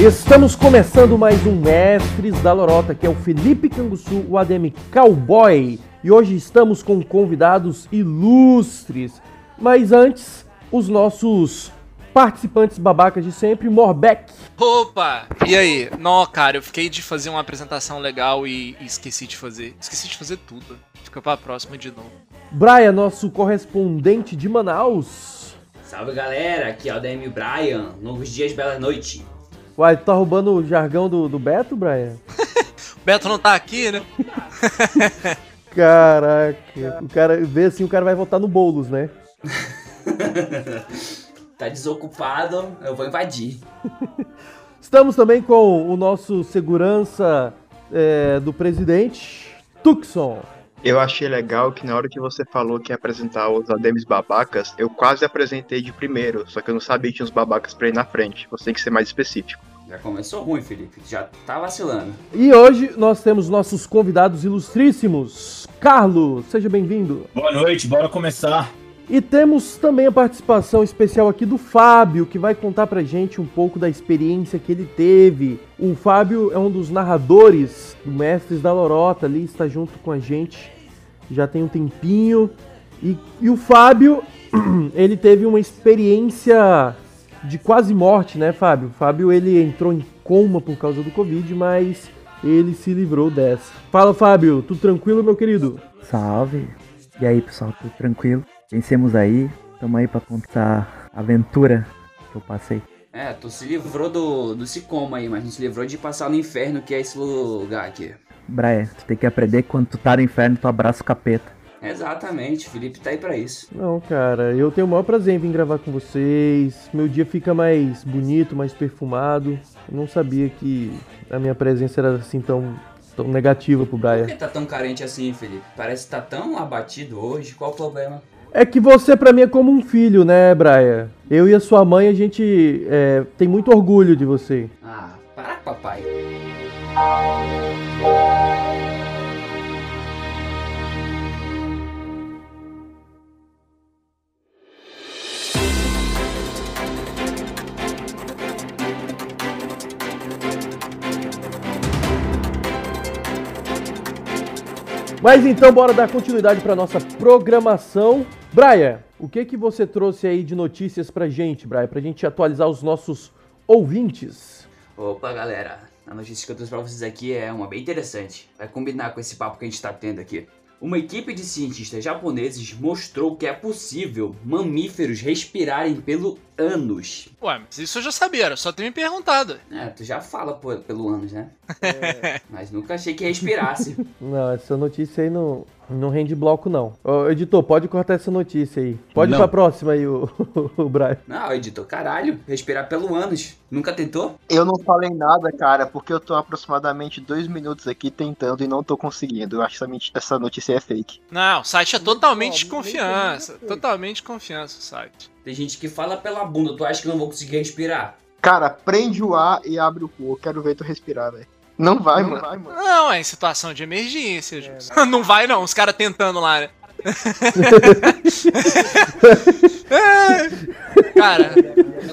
Estamos começando mais um Mestres da Lorota, que é o Felipe Canguçu, o ADM Cowboy. E hoje estamos com convidados ilustres. Mas antes, os nossos participantes babacas de sempre, Morbeck. Opa! E aí? Não, cara, eu fiquei de fazer uma apresentação legal e, e esqueci de fazer. Esqueci de fazer tudo. Fica pra próxima de novo. Brian, nosso correspondente de Manaus. Salve galera, aqui é o DM Brian, novos dias, bela noite. Uai, tu tá roubando o jargão do, do Beto, Brian? o Beto não tá aqui, né? Caraca, o cara vê assim, o cara vai votar no Boulos, né? tá desocupado, eu vou invadir. Estamos também com o nosso segurança é, do presidente, Tucson. Eu achei legal que na hora que você falou que ia apresentar os ADMs babacas, eu quase apresentei de primeiro, só que eu não sabia que tinha os babacas pra ir na frente. Você tem que ser mais específico. Já começou ruim, Felipe. Já tá vacilando. E hoje nós temos nossos convidados ilustríssimos. Carlos, seja bem-vindo. Boa noite, bora começar. E temos também a participação especial aqui do Fábio, que vai contar pra gente um pouco da experiência que ele teve. O Fábio é um dos narradores do Mestres da Lorota, ali está junto com a gente já tem um tempinho. E, e o Fábio, ele teve uma experiência de quase morte, né, Fábio? O Fábio ele entrou em coma por causa do Covid, mas ele se livrou dessa. Fala, Fábio, tudo tranquilo, meu querido? Salve. E aí, pessoal, tudo tranquilo? Vencemos aí, estamos aí para contar a aventura que eu passei. É, tu se livrou do, do cicoma aí, mas não se livrou de passar no inferno, que é esse lugar aqui. Brian, tu tem que aprender que quando tu tá no inferno, tu abraça o capeta. Exatamente, o Felipe tá aí pra isso. Não, cara, eu tenho o maior prazer em vir gravar com vocês. Meu dia fica mais bonito, mais perfumado. Eu não sabia que a minha presença era assim tão, tão negativa pro Brian. Por que tá tão carente assim, Felipe? Parece que tá tão abatido hoje. Qual o problema? É que você para mim é como um filho, né, Braia? Eu e a sua mãe, a gente é, tem muito orgulho de você. Ah, para, papai. Mas então bora dar continuidade para nossa programação. Braia, o que que você trouxe aí de notícias pra gente, Braia, pra gente atualizar os nossos ouvintes? Opa, galera. A notícia que eu trouxe pra vocês aqui é uma bem interessante. Vai combinar com esse papo que a gente tá tendo aqui. Uma equipe de cientistas japoneses mostrou que é possível mamíferos respirarem pelo ânus. Ué, mas isso eu já sabia, era só ter me perguntado. É, tu já fala por, pelo ânus, né? É. mas nunca achei que respirasse. Não, essa notícia aí não, não rende bloco, não. Ô, editor, pode cortar essa notícia aí. Pode não. ir pra próxima aí, o, o Brian. Não, editor, caralho. Respirar pelo ânus. Nunca tentou? Eu não falei nada, cara, porque eu tô aproximadamente dois minutos aqui tentando e não tô conseguindo. Eu acho que essa notícia é fake. Não, o site é totalmente de confiança. Totalmente de confiança o site. Tem gente que fala pela bunda. Tu acha que não vou conseguir respirar? Cara, prende o ar e abre o cu. Eu quero ver tu respirar, velho. Não vai, não mano. Vai, mano. Não, é em situação de emergência. É, não. não vai, não. Os caras tentando lá, né? cara.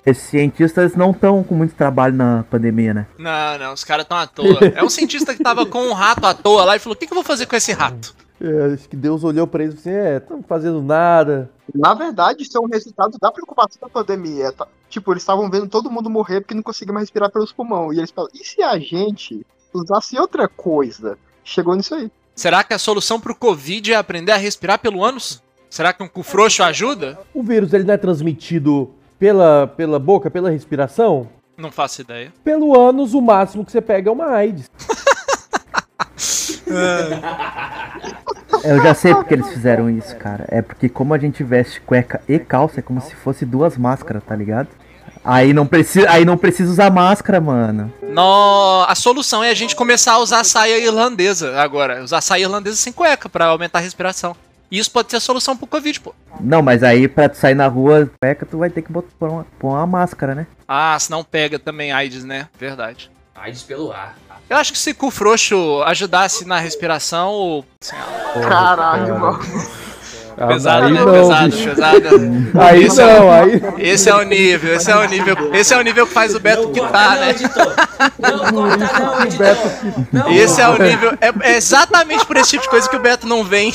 Esses cientistas não estão com muito trabalho na pandemia, né? Não, não, os caras estão à toa. É um cientista que tava com um rato à toa lá e falou: o que, que eu vou fazer com esse rato? É, acho que Deus olhou para eles e assim: é, estamos fazendo nada. Na verdade, isso é um resultado da preocupação da pandemia. Tá? Tipo, eles estavam vendo todo mundo morrer porque não conseguia mais respirar pelos pulmões. E eles falaram: e se a gente usasse outra coisa? Chegou nisso aí. Será que a solução pro Covid é aprender a respirar pelo ânus? Será que um cu frouxo ajuda? O vírus ele não é transmitido pela, pela boca, pela respiração? Não faço ideia. Pelo ânus, o máximo que você pega é uma AIDS. Eu já sei porque eles fizeram isso, cara. É porque como a gente veste cueca e calça, é como se fosse duas máscaras, tá ligado? Aí não precisa, aí não precisa usar máscara, mano. No, a solução é a gente começar a usar saia irlandesa agora. Usar saia irlandesa sem cueca para aumentar a respiração. E isso pode ser a solução pro Covid, pô. Não, mas aí pra tu sair na rua, cueca, tu vai ter que botar, pôr, uma, pôr uma máscara, né? Ah, senão pega também AIDS, né? Verdade. AIDS pelo ar. Eu acho que se cu frouxo ajudasse na respiração, ou... Caralho, mano. Ah, Pesado, aí né? não, pesado, bicho. pesado. Aí Esse é não, aí. Esse é o nível, esse é o nível. Esse é o nível que faz o Beto Não quitar, não, né? editor. Não corta não, editor. Não Esse é o nível. É, é exatamente por esse tipo de coisa que o Beto não vem.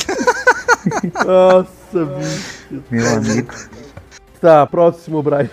Nossa, bicho. Meu amigo. Tá, próximo, Brian.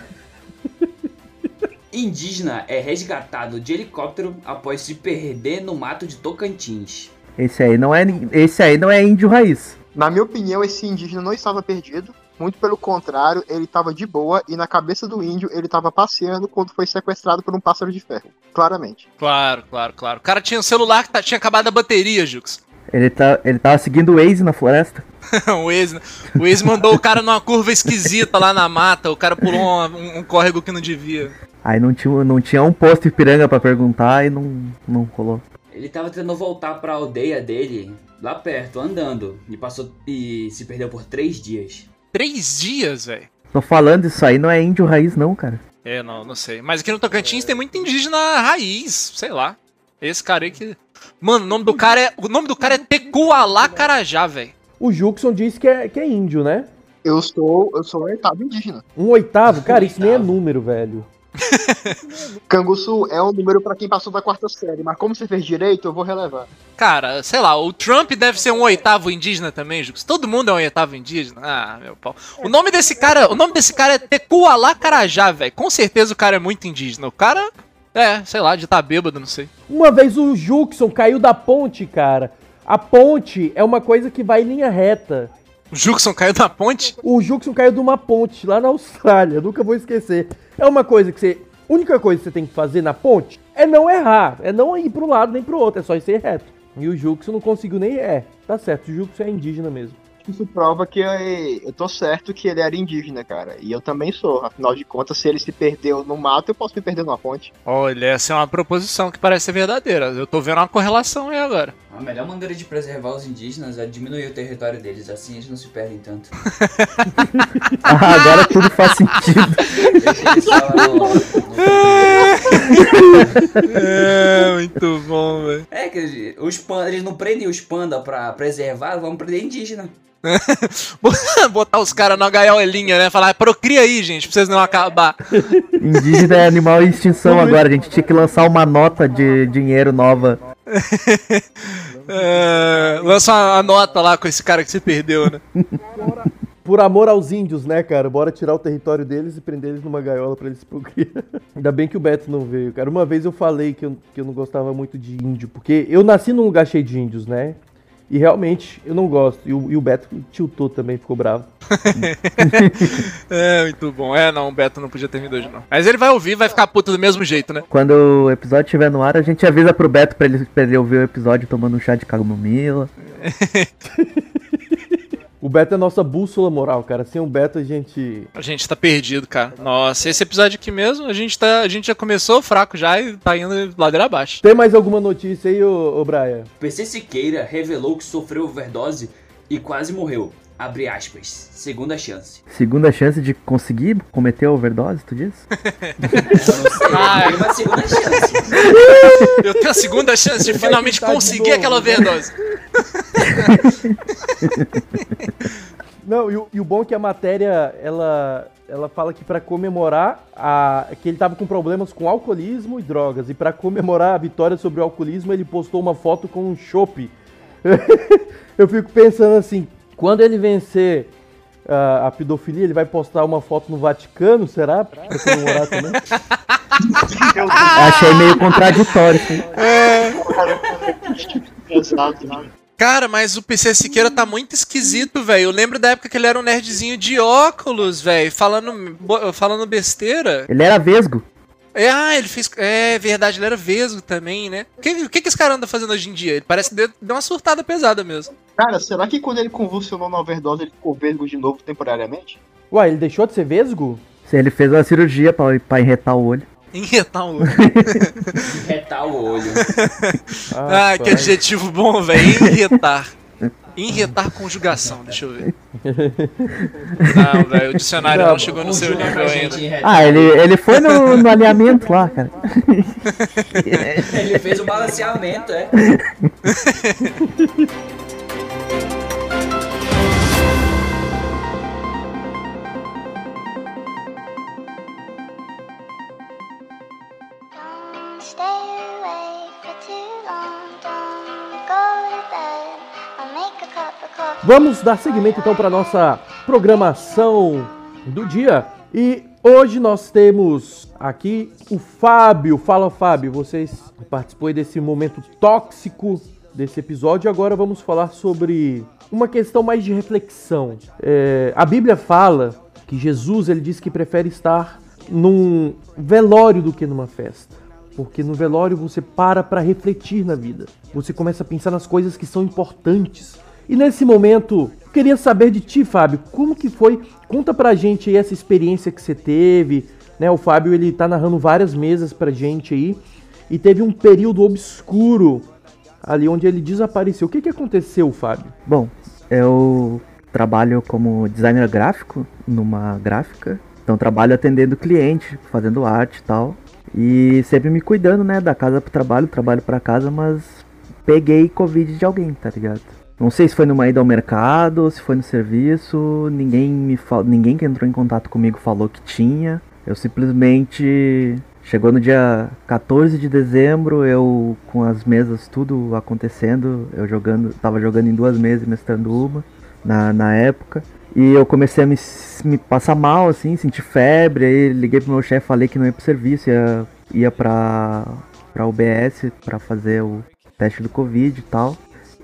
Indígena é resgatado de helicóptero após se perder no mato de Tocantins. Esse aí não é, esse aí não é índio raiz. Na minha opinião, esse indígena não estava perdido. Muito pelo contrário, ele estava de boa e na cabeça do índio ele estava passeando quando foi sequestrado por um pássaro de ferro. Claramente. Claro, claro, claro. O cara tinha um celular que tá- tinha acabado a bateria, Jux. Ele, tá, ele tava seguindo o Waze na floresta. o Waze, o Waze mandou o cara numa curva esquisita lá na mata. O cara pulou um, um- um córrego que não devia. Aí não tinha, não tinha um posto Ipiranga pra perguntar e não, não colou. Ele tava tentando voltar pra aldeia dele, lá perto, andando, e passou e se perdeu por três dias. Três dias, velho. Tô falando, isso aí não é índio raiz não, cara. É, não, não sei. Mas aqui no Tocantins tem muito indígena raiz, sei lá. Esse cara aí que. Mano, o nome do cara é. O nome do cara é Tecualá Carajá, velho. O Juxon disse que é, que é índio, né? Eu sou, eu sou um oitavo indígena. Um oitavo? Cara, isso nem é número, velho. Canguçu é um número pra quem passou da quarta série, mas como você fez direito, eu vou relevar. Cara, sei lá, o Trump deve ser um oitavo indígena também, Jux. Todo mundo é um oitavo indígena. Ah, meu pau. O nome desse cara, o nome desse cara é Tecualá Carajá, velho. Com certeza o cara é muito indígena. O cara é, sei lá, de tá bêbado, não sei. Uma vez o Juxon caiu da ponte, cara. A ponte é uma coisa que vai em linha reta. O Juxon caiu da ponte? O Juxon caiu de uma ponte lá na Austrália, nunca vou esquecer. É uma coisa que você. A única coisa que você tem que fazer na ponte é não errar. É não ir pro lado nem pro outro, é só ir ser reto. E o Juxon não conseguiu nem. É, tá certo, o Juxon é indígena mesmo. Isso prova que eu, eu tô certo que ele era indígena, cara. E eu também sou. Afinal de contas, se ele se perdeu no mato, eu posso me perder numa ponte. Olha, essa é uma proposição que parece ser verdadeira. Eu tô vendo uma correlação aí agora. A melhor maneira de preservar os indígenas é diminuir o território deles, assim eles não se perdem tanto. Ah, agora tudo faz sentido. Deixa eles só no- no- É, muito bom, velho. É, que os pandas, eles não prendem os pandas pra preservar, vamos prender indígena. Botar os caras na gaiolinha, né? Falar, procria aí, gente, pra vocês não acabar. Indígena é animal em extinção agora. A gente tinha que lançar uma nota de dinheiro nova. É, lança uma nota lá com esse cara que se perdeu, né? Por amor aos índios, né, cara? Bora tirar o território deles e prender eles numa gaiola pra eles se procriar. Ainda bem que o Beto não veio, cara. Uma vez eu falei que eu, que eu não gostava muito de índio, porque eu nasci num lugar cheio de índios, né? E realmente eu não gosto. E o, e o Beto tiltou também, ficou bravo. É, muito bom. É, não, o Beto não podia ter vindo hoje, não. Mas ele vai ouvir e vai ficar puto do mesmo jeito, né? Quando o episódio estiver no ar, a gente avisa pro Beto pra ele, pra ele ouvir o episódio tomando um chá de camomila. O Beto é nossa bússola moral, cara. Sem o Beto a gente. A gente tá perdido, cara. Nossa, esse episódio aqui mesmo, a gente, tá, a gente já começou fraco já e tá indo ladeira abaixo. Tem mais alguma notícia aí, ô, ô Brian? PC Siqueira revelou que sofreu overdose e quase morreu. Abre aspas. Segunda chance. Segunda chance de conseguir cometer a overdose, tu diz? Eu não sei, Ai. tem uma segunda chance. Eu tenho a segunda chance de finalmente conseguir novo, aquela overdose. Não, e o, e o bom é que a matéria, ela, ela fala que pra comemorar a, que ele tava com problemas com alcoolismo e drogas. E pra comemorar a vitória sobre o alcoolismo, ele postou uma foto com um chopp. Eu fico pensando assim, quando ele vencer ah, a pedofilia, ele vai postar uma foto no Vaticano, será? Pra comemorar também? Achei meio contraditório, sim. Exato. né? Cara, mas o PC Siqueira tá muito esquisito, velho. Eu lembro da época que ele era um nerdzinho de óculos, velho, falando, falando besteira. Ele era vesgo. É, ah, ele fez. É verdade, ele era vesgo também, né? O que, o que, que esse cara anda fazendo hoje em dia? Ele parece que deu, deu uma surtada pesada mesmo. Cara, será que quando ele convulsionou na overdose ele ficou vesgo de novo temporariamente? Uai, ele deixou de ser vesgo? Se ele fez uma cirurgia pra, pra enretar o olho. Injetar um olho. Retar o olho. Ah, que pai. adjetivo bom, velho. Injetar. Enretar conjugação, deixa eu ver. Não, velho, o dicionário não, não chegou no seu nível ainda. Ah, ele, ele foi no, no alinhamento lá, cara. ele fez o balanceamento, é. Stay Vamos dar seguimento então para nossa programação do dia. E hoje nós temos aqui o Fábio. Fala, Fábio, vocês participou desse momento tóxico desse episódio. Agora vamos falar sobre uma questão mais de reflexão. É, a Bíblia fala que Jesus ele disse que prefere estar num velório do que numa festa. Porque no velório você para para refletir na vida. Você começa a pensar nas coisas que são importantes. E nesse momento, queria saber de ti, Fábio, como que foi? Conta pra gente aí essa experiência que você teve, né? O Fábio ele tá narrando várias mesas pra gente aí e teve um período obscuro ali onde ele desapareceu. O que que aconteceu, Fábio? Bom, eu trabalho como designer gráfico numa gráfica. Então trabalho atendendo cliente, fazendo arte e tal. E sempre me cuidando, né, da casa pro trabalho, trabalho pra casa, mas peguei Covid de alguém, tá ligado? Não sei se foi numa ida ao mercado, se foi no serviço, ninguém me fal... ninguém que entrou em contato comigo falou que tinha. Eu simplesmente chegou no dia 14 de dezembro, eu com as mesas tudo acontecendo, eu jogando, tava jogando em duas mesas e mestrando uma na, na época. E eu comecei a me, me passar mal, assim, sentir febre, aí liguei pro meu chefe, falei que não ia pro serviço, ia, ia pra, pra UBS pra fazer o teste do Covid e tal.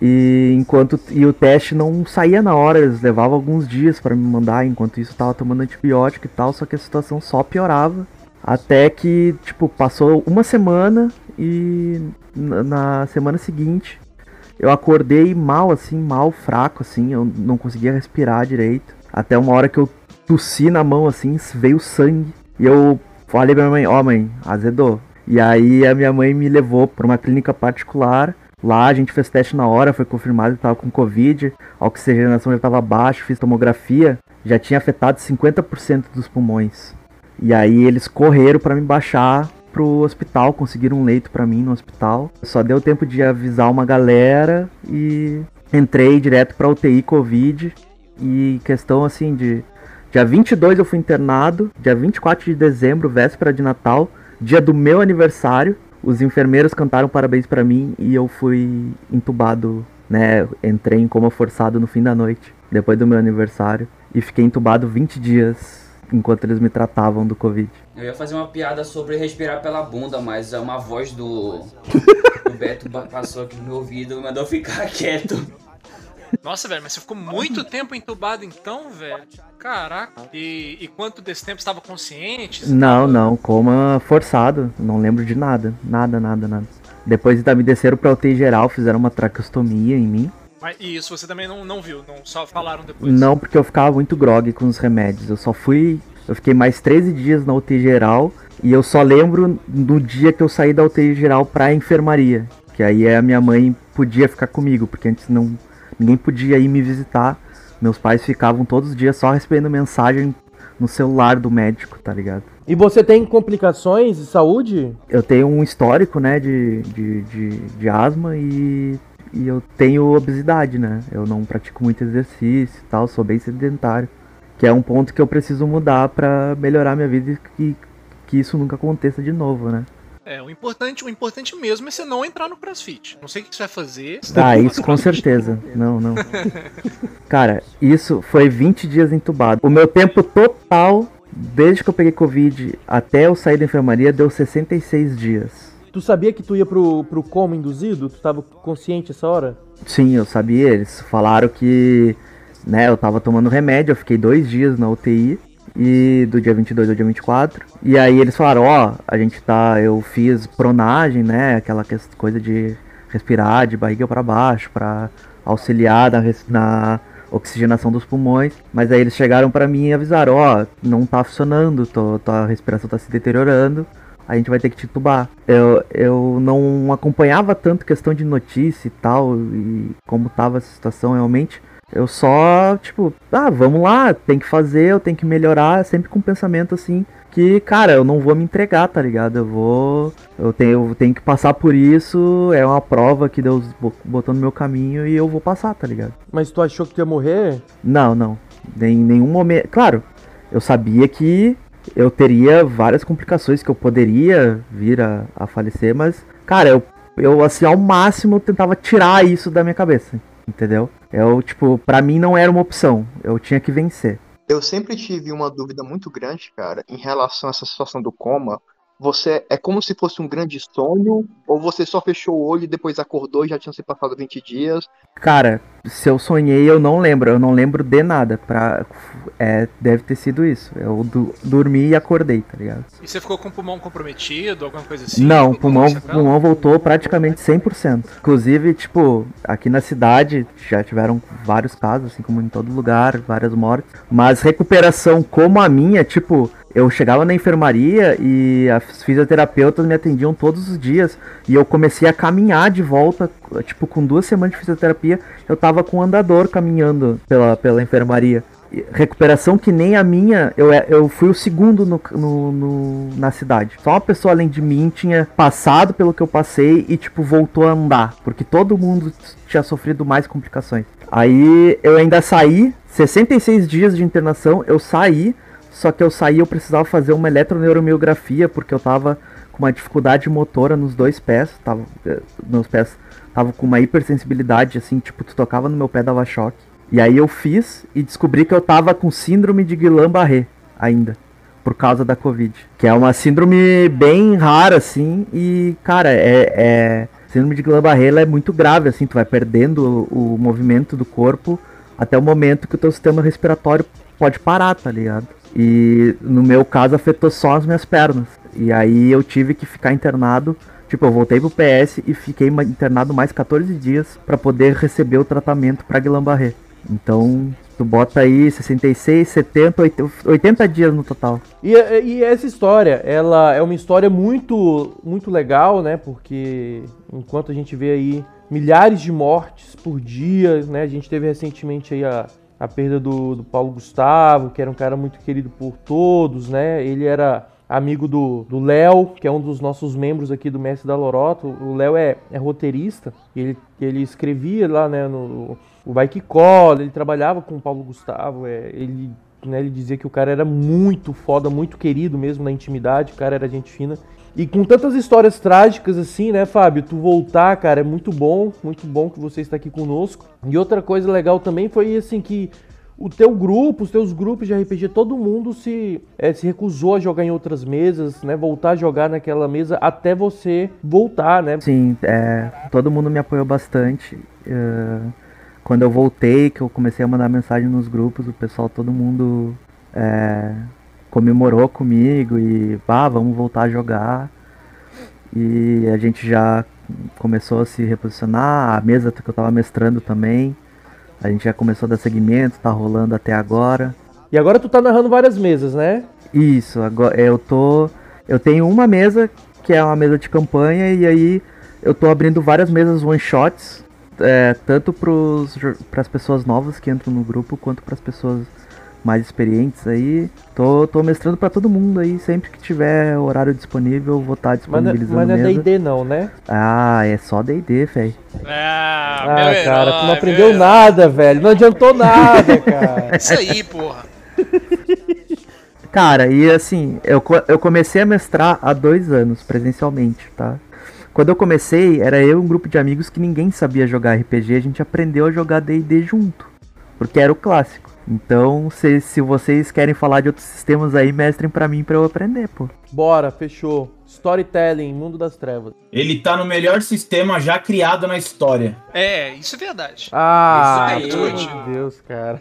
E enquanto e o teste não saía na hora, eles levavam alguns dias para me mandar, enquanto isso eu tava tomando antibiótico e tal, só que a situação só piorava. Até que, tipo, passou uma semana e na semana seguinte eu acordei mal, assim, mal, fraco, assim, eu não conseguia respirar direito. Até uma hora que eu tossi na mão, assim, veio sangue. E eu falei pra minha mãe, ó oh, mãe, azedou. E aí a minha mãe me levou pra uma clínica particular. Lá a gente fez teste na hora, foi confirmado que tava com Covid, a oxigenação já tava baixa, fiz tomografia, já tinha afetado 50% dos pulmões. E aí eles correram para me baixar pro hospital, conseguiram um leito para mim no hospital. Só deu tempo de avisar uma galera e entrei direto pra UTI Covid. E questão assim de. Dia 22 eu fui internado, dia 24 de dezembro, véspera de Natal, dia do meu aniversário. Os enfermeiros cantaram parabéns para mim e eu fui entubado, né? Entrei em coma forçado no fim da noite, depois do meu aniversário. E fiquei entubado 20 dias enquanto eles me tratavam do Covid. Eu ia fazer uma piada sobre respirar pela bunda, mas é uma voz do, do Beto passou aqui no meu ouvido e mandou ficar quieto. Nossa, velho, mas você ficou muito tempo entubado então, velho? Caraca. E, e quanto desse tempo estava consciente? Não, não, coma forçado. Não lembro de nada. Nada, nada, nada. Depois me desceram pra UTI geral, fizeram uma traqueostomia em mim. Mas e isso você também não, não viu, não só falaram depois? Não, porque eu ficava muito grog com os remédios. Eu só fui. Eu fiquei mais 13 dias na UTI geral. E eu só lembro do dia que eu saí da UTI geral pra enfermaria. Que aí a minha mãe podia ficar comigo, porque antes não. Ninguém podia ir me visitar. Meus pais ficavam todos os dias só recebendo mensagem no celular do médico, tá ligado? E você tem complicações de saúde? Eu tenho um histórico, né, de, de, de, de asma e e eu tenho obesidade, né? Eu não pratico muito exercício e tal, sou bem sedentário. Que é um ponto que eu preciso mudar para melhorar minha vida e que, que isso nunca aconteça de novo, né? É, o importante, o importante mesmo é você não entrar no CrossFit. Não sei o que você vai fazer. Você ah, isso com certeza. Não, não. Cara, isso foi 20 dias entubado. O meu tempo total, desde que eu peguei Covid até eu sair da enfermaria, deu 66 dias. Tu sabia que tu ia pro, pro coma induzido? Tu tava consciente essa hora? Sim, eu sabia. Eles falaram que, né, eu tava tomando remédio, eu fiquei dois dias na UTI. E do dia 22 ao dia 24. E aí eles falaram, ó, oh, a gente tá, eu fiz pronagem, né, aquela coisa de respirar de barriga para baixo para auxiliar na, na oxigenação dos pulmões. Mas aí eles chegaram para mim e avisaram, ó, oh, não tá funcionando, tô, tua respiração tá se deteriorando a gente vai ter que titubar. Eu, eu não acompanhava tanto questão de notícia e tal, e como tava a situação realmente. Eu só, tipo, ah, vamos lá, tem que fazer, eu tenho que melhorar, sempre com um pensamento assim, que, cara, eu não vou me entregar, tá ligado? Eu vou. Eu tenho, eu tenho que passar por isso, é uma prova que Deus botou no meu caminho e eu vou passar, tá ligado? Mas tu achou que tu ia morrer? Não, não. Em nenhum momento. Claro, eu sabia que eu teria várias complicações que eu poderia vir a, a falecer, mas, cara, eu, eu, assim, ao máximo tentava tirar isso da minha cabeça. Entendeu? Eu, tipo, pra mim não era uma opção, eu tinha que vencer. Eu sempre tive uma dúvida muito grande, cara, em relação a essa situação do coma. Você é como se fosse um grande sonho, ou você só fechou o olho e depois acordou e já tinha se passado 20 dias? Cara, se eu sonhei, eu não lembro, eu não lembro de nada. Pra, é, deve ter sido isso. Eu du- dormi e acordei, tá ligado? E você ficou com o pulmão comprometido, alguma coisa assim? Não, o pulmão, pulmão voltou praticamente 100%. Inclusive, tipo, aqui na cidade já tiveram vários casos, assim como em todo lugar, várias mortes. Mas recuperação como a minha, tipo, eu chegava na enfermaria e as fisioterapeutas me atendiam todos os dias. E eu comecei a caminhar de volta, tipo, com duas semanas de fisioterapia, eu tava com um andador caminhando pela, pela enfermaria. Recuperação que nem a minha, eu, é- eu fui o segundo no, no- no- na cidade. Só uma pessoa além de mim tinha passado pelo que eu passei e, tipo, voltou a andar. Porque todo mundo tinha sofrido mais complicações. Aí eu ainda saí, 66 dias de internação, eu saí, só que eu saí eu precisava fazer uma eletroneuromiografia porque eu tava com uma dificuldade motora nos dois pés, tava, eh, meus pés estavam com uma hipersensibilidade, assim, tipo, tu tocava no meu pé dava choque. E aí eu fiz e descobri que eu tava com síndrome de Guillain-Barré ainda, por causa da Covid. Que é uma síndrome bem rara, assim, e, cara, é... é... Síndrome de Guillain-Barré é muito grave, assim, tu vai perdendo o, o movimento do corpo até o momento que o teu sistema respiratório pode parar, tá ligado? E no meu caso afetou só as minhas pernas. E aí eu tive que ficar internado. Tipo, eu voltei pro PS e fiquei internado mais 14 dias pra poder receber o tratamento pra Guillain-Barré. Então, tu bota aí 66, 70, 80, 80 dias no total. E, e essa história, ela é uma história muito, muito legal, né? Porque enquanto a gente vê aí milhares de mortes por dia, né? A gente teve recentemente aí a, a perda do, do Paulo Gustavo, que era um cara muito querido por todos, né? Ele era amigo do Léo, que é um dos nossos membros aqui do Mestre da Lorota. O Léo é, é roteirista, ele, ele escrevia lá, né, no o Vai Que Cola, ele trabalhava com o Paulo Gustavo, é, ele né, ele dizia que o cara era muito foda, muito querido mesmo na intimidade, o cara era gente fina. E com tantas histórias trágicas assim, né, Fábio? Tu voltar, cara, é muito bom, muito bom que você está aqui conosco. E outra coisa legal também foi assim que o teu grupo, os teus grupos de RPG, todo mundo se, eh, se recusou a jogar em outras mesas, né? Voltar a jogar naquela mesa até você voltar, né? Sim, é, todo mundo me apoiou bastante. é, quando eu voltei, que eu comecei a mandar mensagem nos grupos, o pessoal, todo mundo é, comemorou comigo e, ah, vamos voltar a jogar. E a gente já começou a se reposicionar, a mesa que eu tava mestrando também. A gente já começou a dar segmento, tá rolando até agora. E agora tu tá narrando várias mesas, né? Isso, agora eu tô. Eu tenho uma mesa que é uma mesa de campanha e aí eu tô abrindo várias mesas one shots, é, tanto para as pessoas novas que entram no grupo quanto para as pessoas mais experientes aí. Tô, tô mestrando para todo mundo aí, sempre que tiver horário disponível, eu vou estar Mas, é- disponibilizando mas não é. D&D não, né? Ah, é só D&D, velho. Ah, Ah, meu cara, herói, tu não aprendeu meu nada, velho. Não adiantou nada, cara. Isso aí, porra. Cara, e assim, eu, eu comecei a mestrar há dois anos, presencialmente, tá? Quando eu comecei, era eu e um grupo de amigos que ninguém sabia jogar RPG, a gente aprendeu a jogar D&D junto, porque era o clássico. Então, se, se vocês querem falar de outros sistemas aí, mestrem pra mim pra eu aprender, pô. Bora, fechou. Storytelling, Mundo das Trevas. Ele tá no melhor sistema já criado na história. É, isso é verdade. Ah, Isso amor de Deus, cara.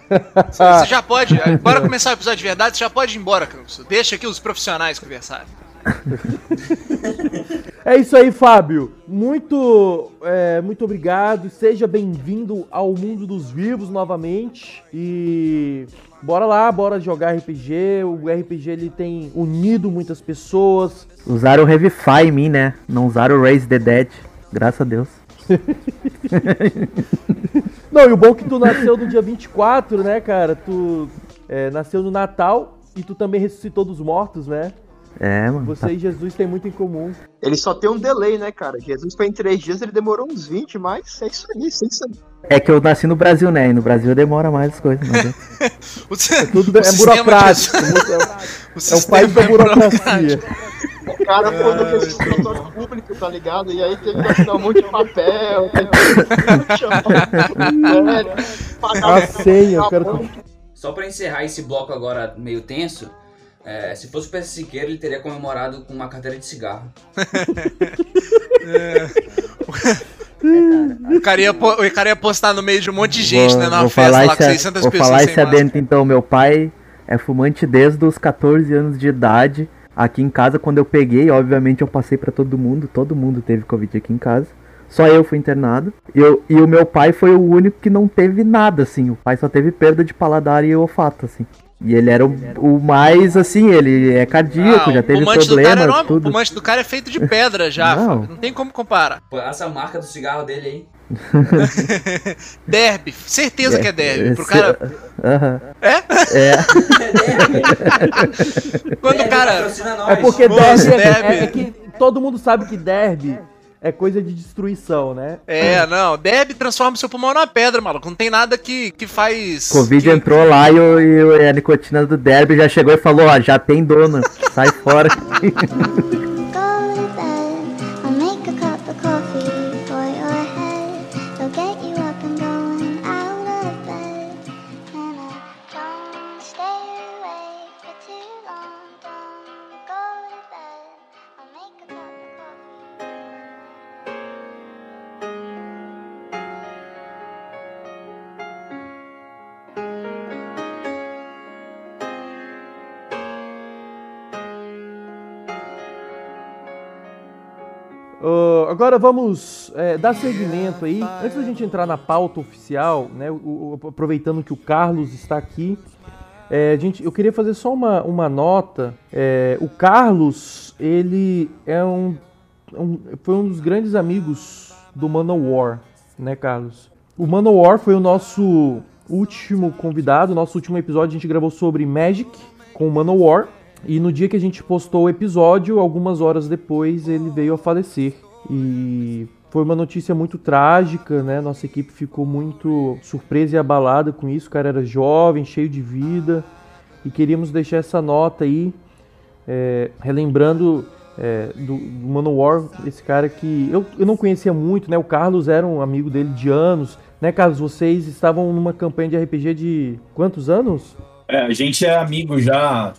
Você você já pode, bora começar o episódio de verdade, você já pode ir embora, Campos. Deixa aqui os profissionais conversarem. É isso aí, Fábio. Muito, é, muito obrigado. Seja bem-vindo ao mundo dos vivos novamente. E bora lá, bora jogar RPG. O RPG ele tem unido muitas pessoas. Usaram o Revify em mim, né? Não usaram o Raise the Dead, graças a Deus. Não, e o bom é que tu nasceu no dia 24, né, cara? Tu é, nasceu no Natal e tu também ressuscitou dos mortos, né? É, mano. Você e Jesus têm muito em comum. Ele só tem um delay, né, cara? Jesus foi em três dias, ele demorou uns 20, mas é isso aí, isso aí. É que eu nasci no Brasil, né? E no Brasil demora mais as coisas. Mas O, Tudo o é burocrático. de- É, o é país da é burocracia. burocrático. O cara foi no registratório público, tá ligado? E aí teve que assinar um monte de papel, teve que chamar velho, pagar A senha, eu quero. Só pra encerrar esse bloco agora meio tenso, é, se fosse o PC Siqueira, ele teria comemorado com uma carteira de cigarro. O cara, ia, o cara ia postar no meio de um monte de gente, vou, né? Numa vou festa falar lá com esse, 600 vou pessoas falar sem esse máscara. adentro então. Meu pai é fumante desde os 14 anos de idade. Aqui em casa, quando eu peguei, obviamente eu passei pra todo mundo. Todo mundo teve Covid aqui em casa. Só eu fui internado. Eu, e o meu pai foi o único que não teve nada, assim. O pai só teve perda de paladar e olfato, assim. E ele era o, o mais, assim, ele é cardíaco, Ah, já teve pulmante do cara problema, era uma- O tudo. pulmante do cara é feito de pedra já, Não. Fábio. Não tem como comparar. Pô, essa é a marca do cigarro dele aí. Derby, certeza que é derby. Pro Esse- cara. Aham. É? É. Quando o cara. É porque derby, é, derby. é que todo mundo sabe que derby é coisa de destruição, né? É, não, derby transforma o seu pulmão numa pedra, maluco. Não tem nada que, que faz. Covid que- entrou lá e, o- e o- e a nicotina do Derby já chegou e falou, ó, já tem dono, sai fora. agora vamos é, dar seguimento aí. Antes da gente entrar na pauta oficial, né? o- o- aproveitando que o Carlos está aqui, é, gente, eu queria fazer só uma, uma nota. É, o Carlos, ele é um, um- foi um dos grandes amigos do Manowar, né, Carlos? O Manowar foi o nosso último convidado, nosso último episódio a gente gravou sobre Magic com o Manowar. E no dia que a gente postou o episódio, algumas horas depois, ele veio a falecer. E foi uma notícia muito trágica, né? Nossa equipe ficou muito surpresa e abalada com isso. O cara era jovem, cheio de vida. E queríamos deixar essa nota aí, é, relembrando é, do, do Manowar, esse cara que eu, eu não conhecia muito, né? O Carlos era um amigo dele de anos. Né, Carlos? Vocês estavam numa campanha de RPG de quantos anos? É, a gente é amigo já há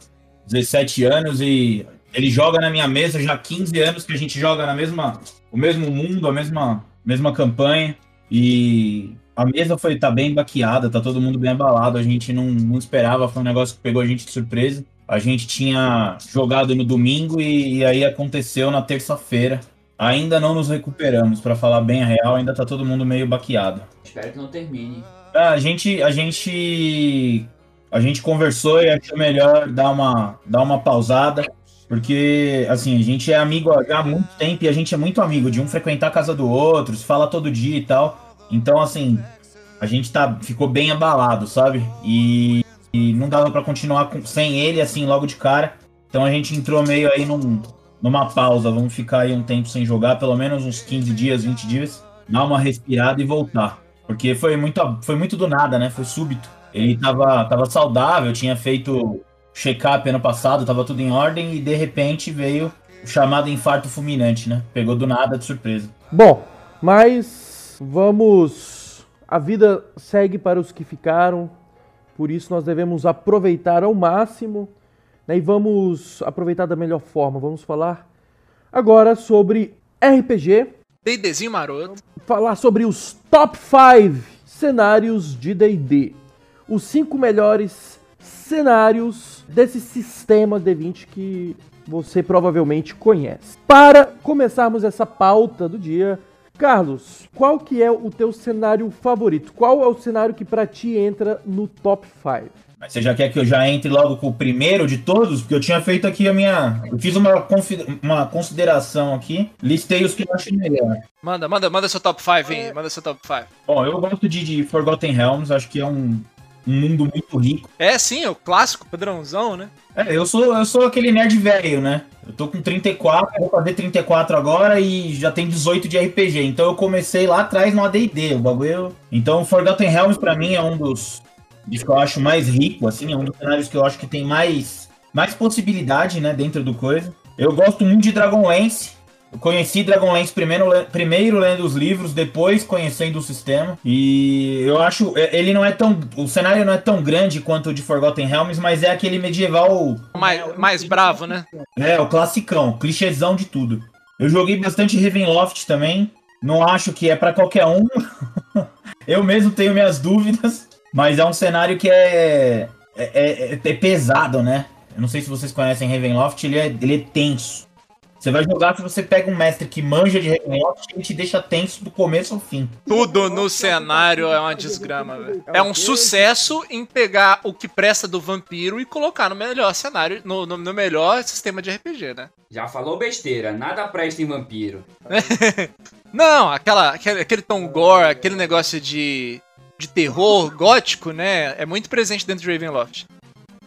17 anos e ele joga na minha mesa já há 15 anos que a gente joga na mesma, o mesmo mundo, a mesma, mesma campanha. E a mesa foi tá bem baqueada, tá todo mundo bem abalado. A gente não, não esperava, foi um negócio que pegou a gente de surpresa. A gente tinha jogado no domingo e, e aí aconteceu na terça-feira. Ainda não nos recuperamos, pra falar bem a real, ainda tá todo mundo meio baqueado. Espero que não termine. Ah, A gente, a gente, a gente conversou e achou melhor dar uma, dar uma pausada, porque assim a gente é amigo há muito tempo e a gente é muito amigo de um frequentar a casa do outro, se fala todo dia e tal. Então assim a gente tá ficou bem abalado, sabe? E, e não dava pra continuar com- sem ele assim logo de cara. Então a gente entrou meio aí num, numa pausa. Vamos ficar aí um tempo sem jogar, pelo menos uns 15 dias, 20 dias, dar uma respirada e voltar. Porque foi muito, foi muito do nada, né? Foi súbito. Ele tava, tava saudável, tinha feito check-up ano passado, tava tudo em ordem e de repente veio o chamado infarto fulminante, né? Pegou do nada de surpresa. Bom, mas vamos. A vida segue para os que ficaram, por isso nós devemos aproveitar ao máximo né, e vamos aproveitar da melhor forma. Vamos falar agora sobre RPG, D&Dzinho maroto. falar sobre os top 5 cenários de D&D. Os cinco melhores cenários desse sistema D20 que você provavelmente conhece. Para começarmos essa pauta do dia, Carlos, qual que é o teu cenário favorito? Qual é o cenário que pra ti entra no top 5? Mas você já quer que eu já entre logo com o primeiro de todos? Porque eu tinha feito aqui a minha. Eu fiz uma, confi- uma consideração aqui, listei os que eu achei melhor. Manda, manda, manda seu top 5 aí. Manda seu top 5. Bom, eu gosto de, de Forgotten Realms, acho que é um, um mundo muito rico. É, sim, é o clássico padrãozão, né? É, eu sou, eu sou aquele nerd velho, né? Eu tô com 34, vou fazer 34 agora e já tem 18 de RPG. Então eu comecei lá atrás no AD&D, o bagulho... Então Forgotten Realms pra mim é um dos, dos que eu acho mais rico, assim, é um dos cenários que eu acho que tem mais, mais possibilidade, né, dentro do coisa. Eu gosto muito de Dragonlance. Conheci Dragonlance primeiro, primeiro lendo os livros, depois conhecendo o sistema. E eu acho. é, Ele não é tão. O cenário não é tão grande quanto o de Forgotten Realms, mas é aquele medieval. Mais, mais bravo, né? É, o classicão, clichêzão de tudo. Eu joguei bastante Ravenloft também. Não acho que é pra qualquer um. eu mesmo tenho minhas dúvidas. Mas é um cenário que é, é, é- é pesado, né? Eu não sei se vocês conhecem Ravenloft, ele é, ele é tenso. Você vai jogar se você pega um mestre que manja de Ravenloft, ele te deixa tenso do começo ao fim. Tudo no cenário é uma desgrama, velho. É um sucesso em pegar o que presta do vampiro e colocar no melhor cenário, no, no- no melhor sistema de RPG, né? Já falou besteira, nada presta em vampiro. Não, aquela, aquele, aquele tom gore, aquele negócio de, de terror gótico, né? É muito presente dentro de Ravenloft.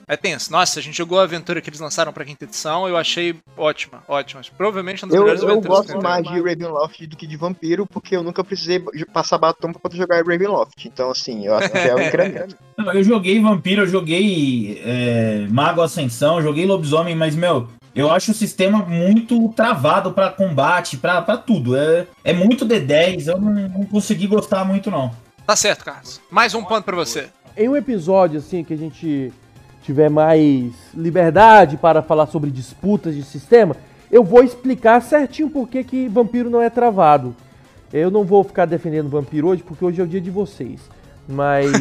É tenso. Nossa, a gente jogou a aventura que eles lançaram pra quinta edição, eu achei ótima, ótima. Provavelmente uma das Eu, melhores eu aventuras que gosto mais de Ravenloft do que de Vampiro, porque eu nunca precisei passar batom pra poder jogar Ravenloft. Então, assim, eu acho que é um incremento. Não, eu joguei Vampiro, eu joguei é, Mago Ascensão, eu joguei Lobisomem, mas, meu, eu acho o sistema muito travado pra combate, pra, pra tudo. É, é muito D10, eu não, não consegui gostar muito, não. Tá certo, Carlos. Mais um ponto pra você. Em um episódio assim que a gente tiver mais liberdade para falar sobre disputas de sistema, eu vou explicar certinho por que que vampiro não é travado. Eu não vou ficar defendendo vampiro hoje, porque hoje é o dia de vocês. Mas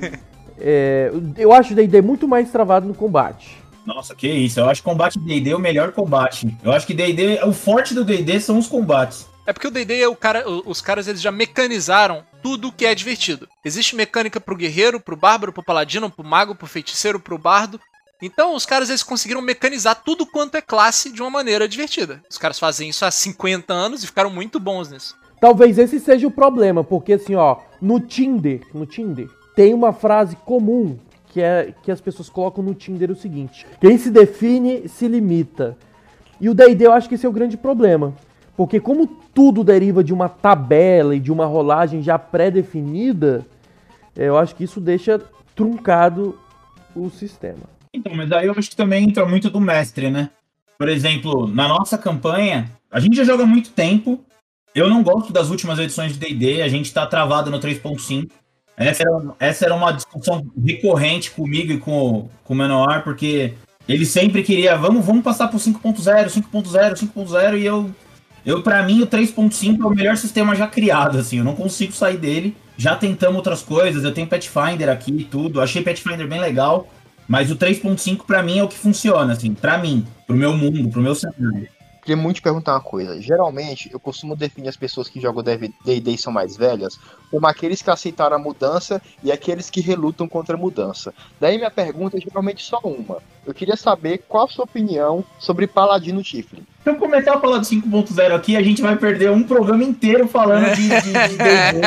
é, eu acho o D&D muito mais travado no combate. Nossa, que isso. Eu acho combate D&D o melhor combate. Eu acho que D&D, o forte do D&D são os combates. É porque o D&D, é cara, os caras eles já mecanizaram tudo que é divertido. Existe mecânica pro guerreiro, pro bárbaro, pro paladino, pro mago, pro feiticeiro, pro bardo. Então os caras eles conseguiram mecanizar tudo quanto é classe de uma maneira divertida. Os caras fazem isso há 50 anos e ficaram muito bons nisso. Talvez esse seja o problema, porque assim, ó, no Tinder, no Tinder, tem uma frase comum que é que as pessoas colocam no Tinder o seguinte: quem se define se limita. E o D&D eu acho que esse é o grande problema, porque como tudo deriva de uma tabela e de uma rolagem já pré-definida, eh, eu acho que isso deixa truncado o sistema. Então, mas aí eu acho que também entra muito do mestre, né? Por exemplo, na nossa campanha, a gente já joga muito tempo. Eu não gosto das últimas edições de D&D, a gente tá travado no 3.5. Essa era, essa era uma discussão recorrente comigo e com, com o Manoar, porque ele sempre queria, vamos, vamos passar pro 5.0, 5.0, 5.0, e eu, eu para mim, o 3.5 é o melhor sistema já criado, assim, eu não consigo sair dele. Já tentamos outras coisas, eu tenho Pathfinder aqui e tudo, achei Pathfinder bem legal, mas o 3.5 pra mim é o que funciona, assim, pra mim, pro meu mundo, pro meu cenário. Queria muito te perguntar uma coisa. Geralmente, eu costumo definir as pessoas que jogam D&D e são mais velhas como aqueles que aceitaram a mudança e aqueles que relutam contra a mudança. Daí minha pergunta é geralmente só uma. Eu queria saber qual a sua opinião sobre Paladino Tiflin. Se eu começar a falar do 5.0 aqui, a gente vai perder um programa inteiro falando de de- de D&D.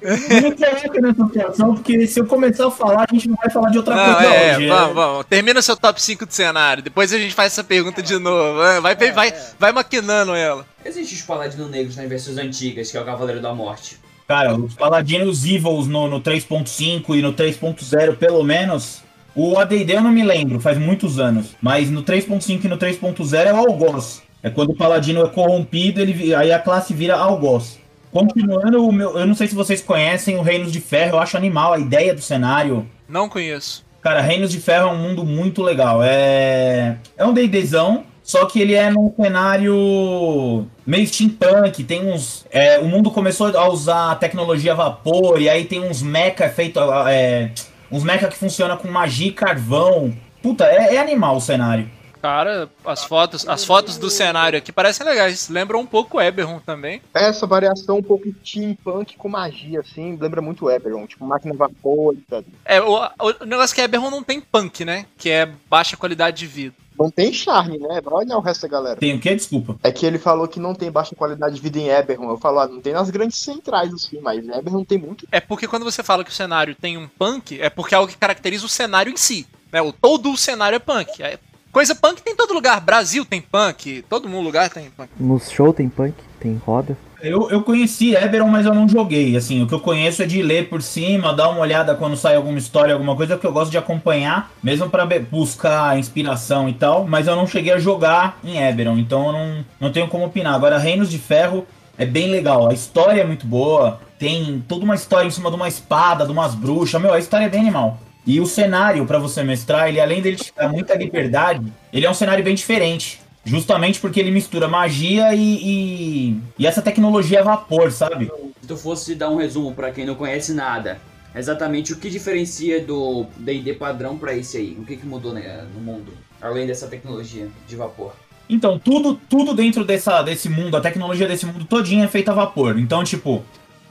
Não me coloca nessa situação, porque se eu começar a falar, a gente não vai falar de outra Não, coisa é, hoje. vamos, vamos. Termina seu top 5 de cenário. Depois a gente faz essa pergunta de novo. Vai, vai, vai, vai maquinando ela. Existem os paladinos negros nas versões antigas, que é o Cavaleiro da Morte. Cara, os Paladinos Evils no, no 3.5 e no 3.0, pelo menos. O ADD eu não me lembro, faz muitos anos. Mas no 3.5 e no 3.0 é o Algoz. É quando o Paladino é corrompido, ele, aí a classe vira Algoz. Continuando, o meu, eu não sei se vocês conhecem o Reinos de Ferro, eu acho animal a ideia do cenário. Não conheço. Cara, Reinos de Ferro é um mundo muito legal. É, é um D&Dzão, só que ele é num cenário meio steampunk. Tem uns... é, o mundo começou a usar tecnologia a vapor, e aí tem uns mecha feito... É, uns mecha que funciona com magia e carvão. Puta, é, é animal o cenário. Cara, as fotos, as fotos do cenário aqui parecem legais. Lembram um pouco o Eberron também. Essa variação um pouco steampunk com magia, assim, lembra muito Eberron, tipo máquina vapor e tal. É, o, o negócio é que Eberron não tem punk, né? Que é baixa qualidade de vida. Não tem charme, né? Vai olhar o resto da galera. Tem o quê? Desculpa. É que ele falou que não tem baixa qualidade de vida em Eberron. Eu falo, ah, não tem nas grandes centrais, assim, mas Eberron tem muito. É porque quando você fala que o cenário tem um punk, é porque é algo que caracteriza o cenário em si. Né? O, todo o cenário é punk. É- coisa punk tem em todo lugar. Brasil tem punk, todo mundo lugar tem punk. Nos show tem punk, tem roda. Eu, eu conheci Eberron, mas eu não joguei. Assim, o que eu conheço é de ler por cima, dar uma olhada quando sai alguma história, alguma coisa que eu gosto de acompanhar, mesmo para buscar inspiração e tal. Mas eu não cheguei a jogar em Eberron, então eu não, não tenho como opinar. Agora, Reinos de Ferro é bem legal. A história é muito boa. Tem toda uma história em cima de uma espada, de umas bruxas. Meu, a história é bem animal. E o cenário para você mestrar, ele além dele te dar muita liberdade, ele é um cenário bem diferente. Justamente porque ele mistura magia e, e, e essa tecnologia a vapor, sabe? Se tu fosse dar um resumo pra quem não conhece nada, exatamente o que diferencia do D&D padrão pra esse aí? O que, que mudou né, no mundo, além dessa tecnologia de vapor? Então, tudo, tudo dentro dessa, desse mundo, a tecnologia desse mundo todinha é feita a vapor. Então, tipo,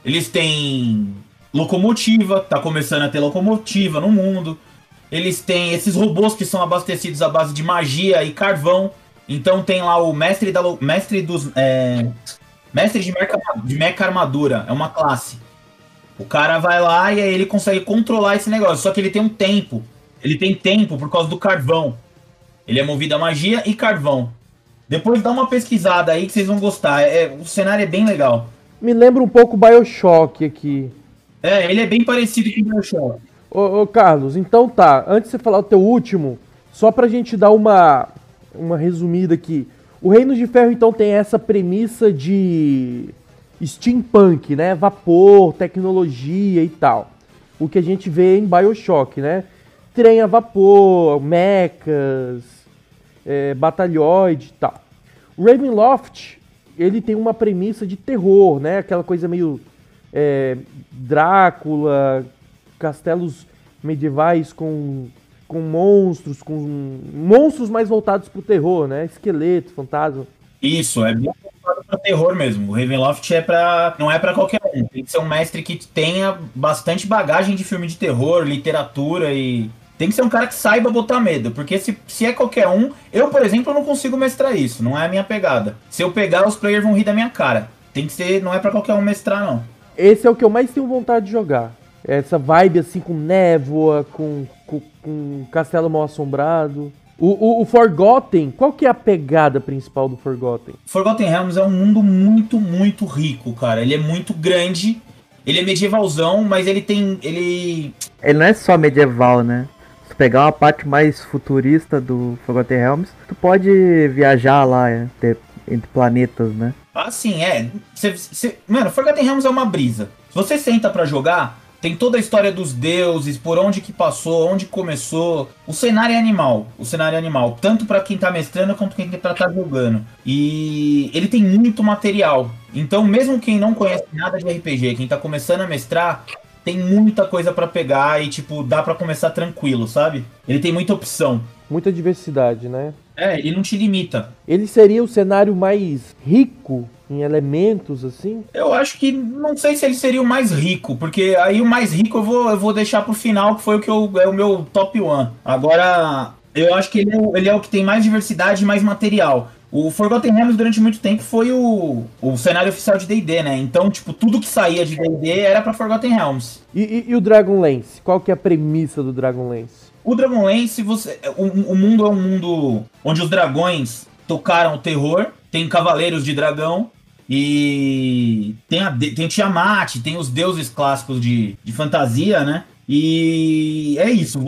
eles têm locomotiva, tá começando a ter locomotiva no mundo. Eles têm esses robôs que são abastecidos à base de magia e carvão. Então tem lá o mestre da mestre dos é, mestre de mecha, de mecha armadura, é uma classe. O cara vai lá e aí ele consegue controlar esse negócio, só que ele tem um tempo. Ele tem tempo por causa do carvão. Ele é movido a magia e carvão. Depois dá uma pesquisada aí que vocês vão gostar. É, o cenário é bem legal. Me lembra um pouco Bioshock aqui. É, ele é bem parecido com o Bioshock. Ô, ô, Carlos, então tá. Antes de você falar o teu último, só pra gente dar uma, uma resumida aqui. O Reino de Ferro, então, tem essa premissa de steampunk, né? Vapor, tecnologia e tal. O que a gente vê em Bioshock, né? Trem a vapor, mechas, é, batalhoide e tal. O Ravenloft, ele tem uma premissa de terror, né? Aquela coisa meio é, Drácula, castelos medievais com, com monstros, com monstros mais voltados pro terror, né? Esqueleto, fantasma. Isso, é bem voltado pra terror mesmo. O Ravenloft é pra. não é pra qualquer um. Tem que ser um mestre que tenha bastante bagagem de filme de terror, literatura e. Tem que ser um cara que saiba botar medo, porque se, se é qualquer um, eu, por exemplo, não consigo mestrar isso, não é a minha pegada. Se eu pegar, os players vão rir da minha cara. Tem que ser, não é pra qualquer um mestrar, não. Esse é o que eu mais tenho vontade de jogar. Essa vibe assim com névoa, com, com, com castelo mal assombrado. O, o, o Forgotten, qual que é a pegada principal do Forgotten? Forgotten Realms é um mundo muito, muito rico, cara. Ele é muito grande, ele é medievalzão, mas ele tem. ele Ele não é só medieval, né? Se pegar uma parte mais futurista do Forgotten Realms, tu pode viajar lá é, ter- entre planetas, né? Ah, sim, é. Cê, cê- mano, Forgotten Realms é uma brisa. Se você senta pra jogar, tem toda a história dos deuses, por onde que passou, onde começou. O cenário é animal. O cenário é animal. Tanto pra quem tá mestrando quanto quem tá tá jogando. E ele tem muito material. Então, mesmo quem não conhece nada de RPG, quem tá começando a mestrar, tem muita coisa pra pegar e, tipo, dá pra começar tranquilo, sabe? Ele tem muita opção. Muita diversidade, né? É, ele não te limita. Ele seria o cenário mais rico em elementos, assim? Eu acho que não sei se ele seria o mais rico, porque aí o mais rico eu vou, eu vou deixar pro final, que foi o que eu, é o meu top one. Agora, eu acho que ele é, o- ele é o que tem mais diversidade e mais material. O Forgotten Realms durante muito tempo foi o, o cenário oficial de D&D, né? Então, tipo, tudo que saía de D&D era pra Forgotten Realms. E, e- e o Dragonlance? Qual que é a premissa do Dragonlance? O Dragonlance, você, o, o mundo é um mundo onde os dragões tocaram o terror, tem cavaleiros de dragão e tem, a, tem Tiamat, tem os deuses clássicos de, de fantasia, né? E é isso.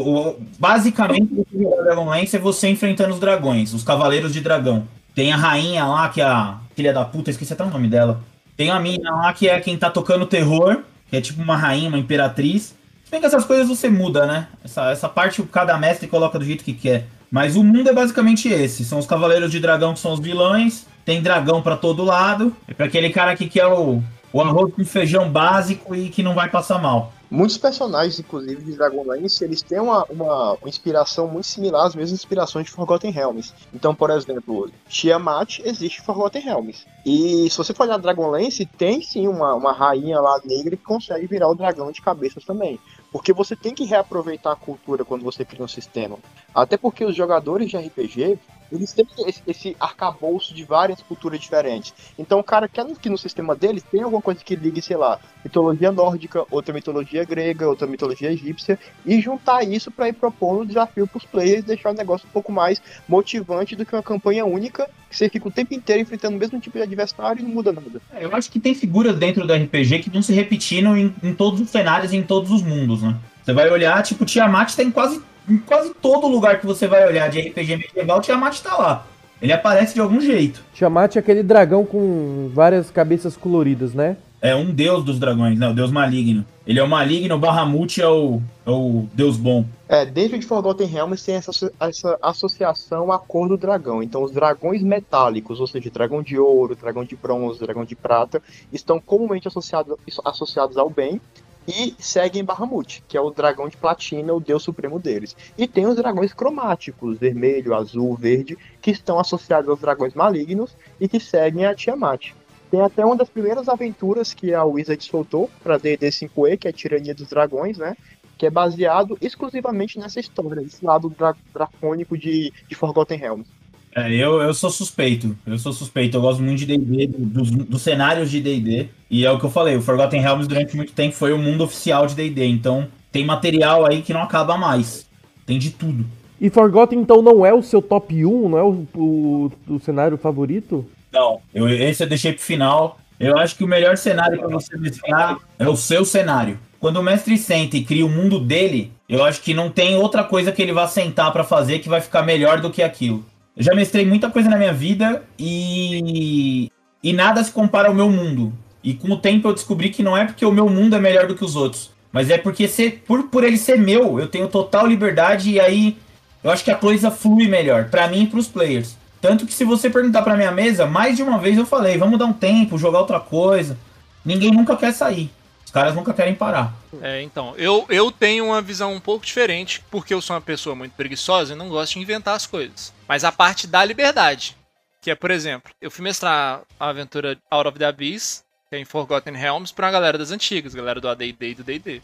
Basicamente, o Dragonlance é você enfrentando os dragões, os cavaleiros de dragão. Tem a rainha lá, que é a filha da puta, esqueci até o nome dela. Tem a mina lá que é quem tá tocando terror, que é tipo uma rainha, uma imperatriz. Bem que essas coisas você muda, né? Essa, essa parte cada mestre coloca do jeito que quer. Mas o mundo é basicamente esse. São os cavaleiros de dragão que são os vilões. Tem dragão pra todo lado. É pra aquele cara que quer o, o arroz com feijão básico e que não vai passar mal. Muitos personagens, inclusive, de Dragonlance, eles têm uma, uma, uma inspiração muito similar às mesmas inspirações de Forgotten Realms. Então, por exemplo, Tiamat existe em Forgotten Realms. E se você for olhar Dragonlance, tem sim uma, uma rainha lá negra que consegue virar o dragão de cabeças também. Porque você tem que reaproveitar a cultura quando você cria um sistema. Até porque os jogadores de RPG, Eles têm esse, esse arcabouço de várias culturas diferentes. Então o cara quer que no sistema deles tem alguma coisa que ligue, sei lá, mitologia nórdica, outra mitologia grega, outra mitologia egípcia, e juntar isso pra ir propondo um desafio pros players, deixar o negócio um pouco mais motivante do que uma campanha única, que você fica o tempo inteiro enfrentando o mesmo tipo de adversário e não muda nada. É, Eu acho que tem figuras dentro do RPG que vão se repetindo em, em todos os cenários em todos os mundos, né? Você vai olhar, tipo, Tiamat tem quase, em quase todo lugar que você vai olhar de RPG medieval, Tiamat tá lá. Ele aparece de algum jeito. Tiamat é aquele dragão com várias cabeças coloridas, né? É um deus dos dragões, né? O deus maligno. Ele é o maligno, o Bahamut é o, é o deus bom. É, dentro de Forgotten Realms tem essa, essa associação à cor do dragão. Então, os dragões metálicos, ou seja, dragão de ouro, dragão de bronze, dragão de prata, estão comumente associados, associados ao bem e seguem Bahamut, que é o dragão de platina, o deus supremo deles. E tem os dragões cromáticos, vermelho, azul, verde, que estão associados aos dragões malignos e que seguem a Tiamat. Tem até uma das primeiras aventuras que a Wizard soltou para D&D 5e, que é a Tirania dos Dragões, né? que é baseado exclusivamente nessa história, esse lado dra dracônico de, de Forgotten Realms. É, eu, eu sou suspeito. Eu sou suspeito. Eu gosto muito de D&D, do- dos, dos cenários de D&D. E é o que eu falei, o Forgotten Realms durante muito tempo foi o mundo oficial de D&D. Então tem material aí que não acaba mais. Tem de tudo. E Forgotten então não é o seu top 1, não é o, o, o cenário favorito? Não, eu, esse eu deixei pro final. Eu acho que o melhor cenário para você desenhar é o seu cenário. Quando o mestre senta e cria o mundo dele, eu acho que não tem outra coisa que ele vá sentar para fazer que vai ficar melhor do que aquilo. Já mestrei muita coisa na minha vida e e nada se compara ao meu mundo. E com o tempo eu descobri que não é porque o meu mundo é melhor do que os outros, mas é porque ser, por, por ele ser meu, eu tenho total liberdade e aí eu acho que a coisa flui melhor para mim e pros players. Tanto que se você perguntar pra minha mesa, mais de uma vez eu falei, vamos dar um tempo, jogar outra coisa. Ninguém nunca quer sair. Os caras nunca querem parar. É, então, eu, eu tenho uma visão um pouco diferente, porque eu sou uma pessoa muito preguiçosa e não gosto de inventar as coisas. Mas a parte da liberdade, que é, por exemplo, eu fui mestrar a aventura Out of the Abyss, que é em Forgotten Realms, pra uma galera das antigas, galera do AD&D e do D&D.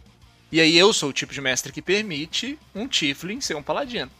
E aí eu sou o tipo de mestre que permite um Tiflin ser um paladino.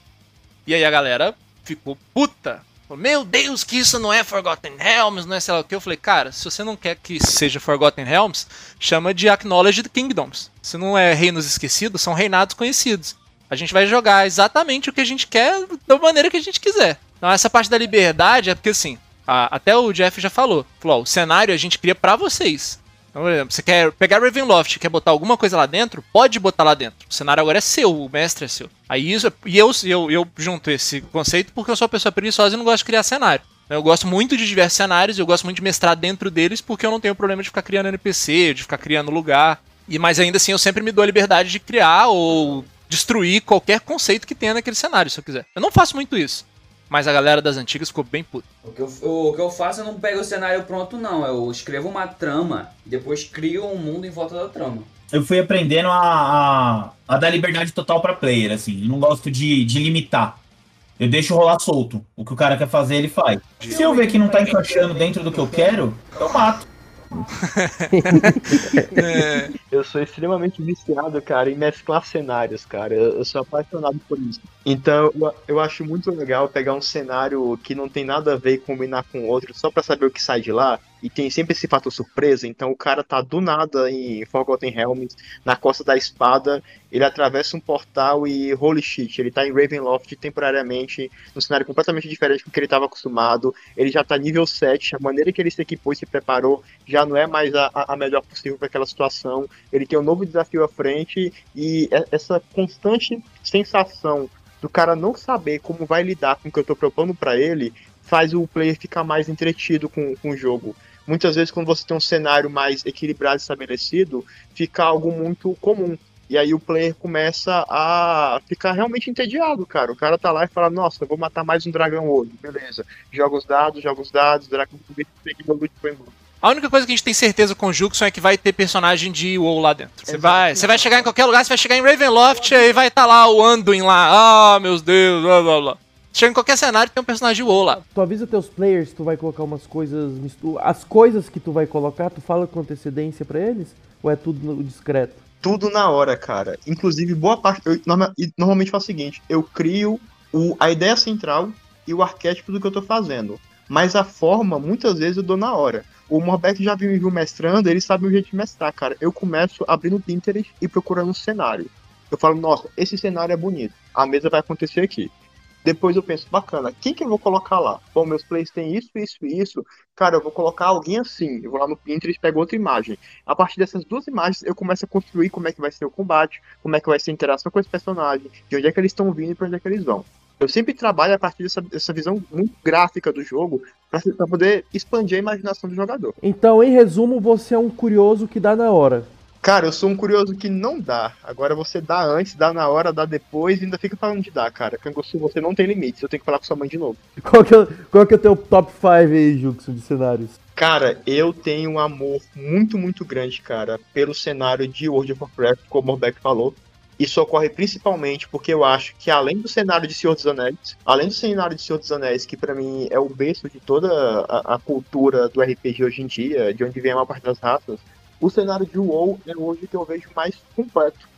E aí a galera ficou puta. Meu Deus, que isso não é Forgotten Realms, não é sei lá o que. Eu falei, cara, se você não quer que seja Forgotten Realms, chama de Acknowledged Kingdoms. Se não é reinos esquecidos, são reinados conhecidos. A gente vai jogar exatamente o que a gente quer, da maneira que a gente quiser. Então essa parte da liberdade é porque assim, a- até o Jeff já falou, falou, ó, o cenário a gente cria pra vocês. Então, por exemplo, você quer pegar Ravenloft, quer botar alguma coisa lá dentro, pode botar lá dentro. O cenário agora é seu, o mestre é seu. Aí isso, e eu, eu, eu junto esse conceito porque eu sou uma pessoa preguiçosa e não gosto de criar cenário. Eu gosto muito de diversos cenários, eu gosto muito de mestrar dentro deles porque eu não tenho problema de ficar criando NPC, de ficar criando lugar. E mas ainda assim eu sempre me dou a liberdade de criar ou destruir qualquer conceito que tenha naquele cenário, se eu quiser. Eu não faço muito isso. Mas a galera das antigas ficou bem puta. O que, eu, o que eu faço, eu não pego o cenário pronto, não. Eu escrevo uma trama e depois crio um mundo em volta da trama. Eu fui aprendendo a, a, a dar liberdade total pra player, assim. Eu não gosto de, de limitar. Eu deixo rolar solto. O que o cara quer fazer, ele faz. Se eu ver que não tá encaixando dentro do que eu quero, eu mato. Eu sou extremamente viciado, cara, em mesclar cenários, cara. Eu, eu sou apaixonado por isso. Então, eu, eu acho muito legal pegar um cenário que não tem nada a ver e combinar com outro, só pra saber o que sai de lá. E tem sempre esse fator surpresa. Então, o cara tá do nada em Forgotten Realms, na Costa da Espada, ele atravessa um portal e, holy shit, ele tá em Ravenloft temporariamente, num cenário completamente diferente do que ele tava acostumado. Ele já tá nível 7, a maneira que ele se equipou e se preparou já não é mais a, a a melhor possível para aquela situação. Ele tem um novo desafio à frente e é- essa constante sensação do cara não saber como vai lidar com o que eu tô propondo para ele faz o player ficar mais entretido com, com o jogo. Muitas vezes, quando você tem um cenário mais equilibrado e estabelecido, fica algo muito comum. E aí o player começa a ficar realmente entediado, cara. O cara tá lá e fala, nossa, eu vou matar mais um dragão hoje. Beleza. Joga os dados, joga os dados, dragão foi embora. A única coisa que a gente tem certeza com o Juxon é que vai ter personagem de WoW lá dentro. Você vai, você vai chegar em qualquer lugar, você vai chegar em Ravenloft e vai estar lá o Anduin lá. Ah, meus Deus, blá blá blá. Chega em qualquer cenário tem um personagem de WoW lá. Tu avisa teus players, tu vai colocar umas coisas, mistu- as coisas que tu vai colocar, tu fala com antecedência pra eles? Ou é tudo no discreto? tudo na hora, cara. Inclusive, boa parte. Eu norma- normalmente faço o seguinte: eu crio o, a ideia central e o arquétipo do que eu tô fazendo. Mas a forma, muitas vezes, eu dou na hora. O Morbeck já viu me viu mestrando, ele sabe o jeito de mestrar, cara. Eu começo abrindo o Pinterest e procurando um cenário. Eu falo, nossa, esse cenário é bonito. A mesa vai acontecer aqui. Depois eu penso, bacana, quem que eu vou colocar lá? Bom, meus plays têm isso, isso e isso. Cara, eu vou colocar alguém assim. Eu vou lá no Pinterest pego outra imagem. A partir dessas duas imagens, eu começo a construir como é que vai ser o combate, como é que vai ser a interação com esse personagem, de onde é que eles estão vindo e pra onde é que eles vão. Eu sempre trabalho a partir dessa, dessa visão muito gráfica do jogo pra poder expandir a imaginação do jogador. Então, em resumo, você é um curioso que dá na hora. Cara, eu sou um curioso que não dá. Agora você dá antes, dá na hora, dá depois e ainda fica falando de dar, cara. Canguçu, você não tem limites. Eu tenho que falar com sua mãe de novo. Qual que é, qual que é o teu top 5 aí, Juxo, de cenários? Cara, eu tenho um amor muito, muito grande, cara, pelo cenário de World of Warcraft, como o Morbeck falou. Isso ocorre principalmente porque eu acho que além do cenário de Senhor dos Anéis, além do cenário de Senhor dos Anéis, que pra mim é o berço de toda a, a cultura do RPG hoje em dia, de onde vem a maior parte das raças, o cenário de WoW é hoje que eu vejo mais completo.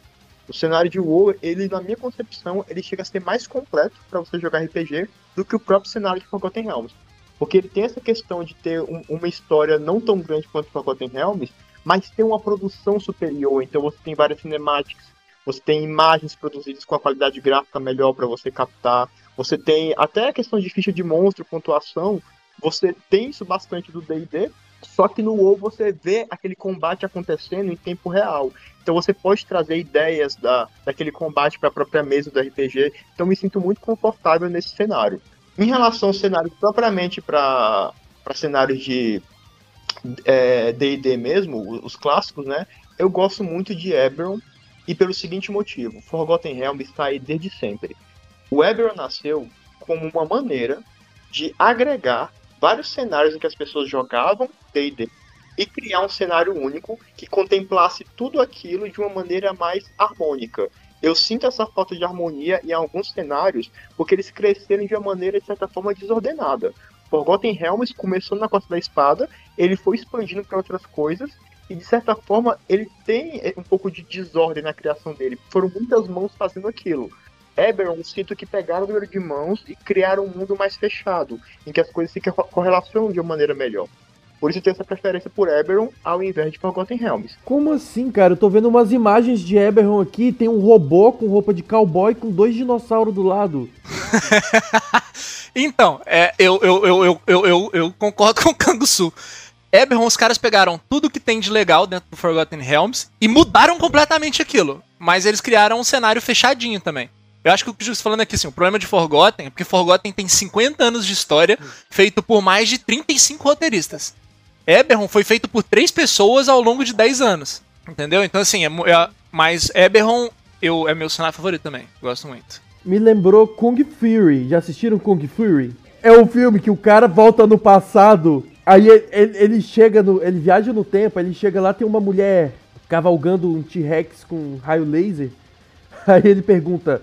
O cenário de WoW, ele, na minha concepção, ele chega a ser mais completo para você jogar RPG do que o próprio cenário de Forgotten Realms. Porque ele tem essa questão de ter um- uma história não tão grande quanto Forgotten Realms, mas tem uma produção superior. Então você tem várias cinemáticas, você tem imagens produzidas com a qualidade gráfica melhor para você captar. Você tem até a questão de ficha de monstro, pontuação. Você tem isso bastante do D&D, só que no WoW você vê aquele combate acontecendo em tempo real. Então você pode trazer ideias da, daquele combate para a própria mesa do RPG. Então me sinto muito confortável nesse cenário. Em relação ao cenário propriamente para cenários de é, D&D mesmo, os clássicos, né? Eu gosto muito de Eberron e pelo seguinte motivo. Forgotten Realms está aí desde sempre. O Eberron nasceu como uma maneira de agregar vários cenários em que as pessoas jogavam D&D e criar um cenário único que contemplasse tudo aquilo de uma maneira mais harmônica. Eu sinto essa falta de harmonia em alguns cenários porque eles cresceram de uma maneira, de certa forma, desordenada. Forgotten Realms começou na Costa da Espada, ele foi expandindo para outras coisas e, de certa forma, ele tem eh, um pouco de desordem na criação dele. Foram muitas mãos fazendo aquilo. Eberron, sinto que pegaram o número de mãos e criaram um mundo mais fechado, em que as coisas se co- correlacionam de uma maneira melhor. Por isso eu tenho essa preferência por Eberron ao invés de Forgotten Realms. Como assim, cara? Eu tô vendo umas imagens de Eberron aqui, tem um robô com roupa de cowboy com dois dinossauros do lado. Então, é, eu, eu, eu, eu, eu, eu, eu concordo com o Kangusu. Eberron, os caras pegaram tudo que tem de legal dentro do Forgotten Realms e mudaram completamente aquilo. Mas eles criaram um cenário fechadinho também. Eu acho que o que o Jus falando aqui, assim, o problema de Forgotten é porque Forgotten tem 50 anos de história, feito por mais de 35 roteiristas. Eberron foi feito por três pessoas ao longo de 10 anos. Entendeu? Então, assim, é, é- mas Eberron eu, é meu cenário favorito também. Gosto muito. Me lembrou Kung Fury. Já assistiram Kung Fury? É um filme que o cara volta no passado, aí ele, ele- chega no. Ele viaja no tempo, ele chega lá, tem uma mulher cavalgando um T-Rex com raio laser. Aí ele pergunta: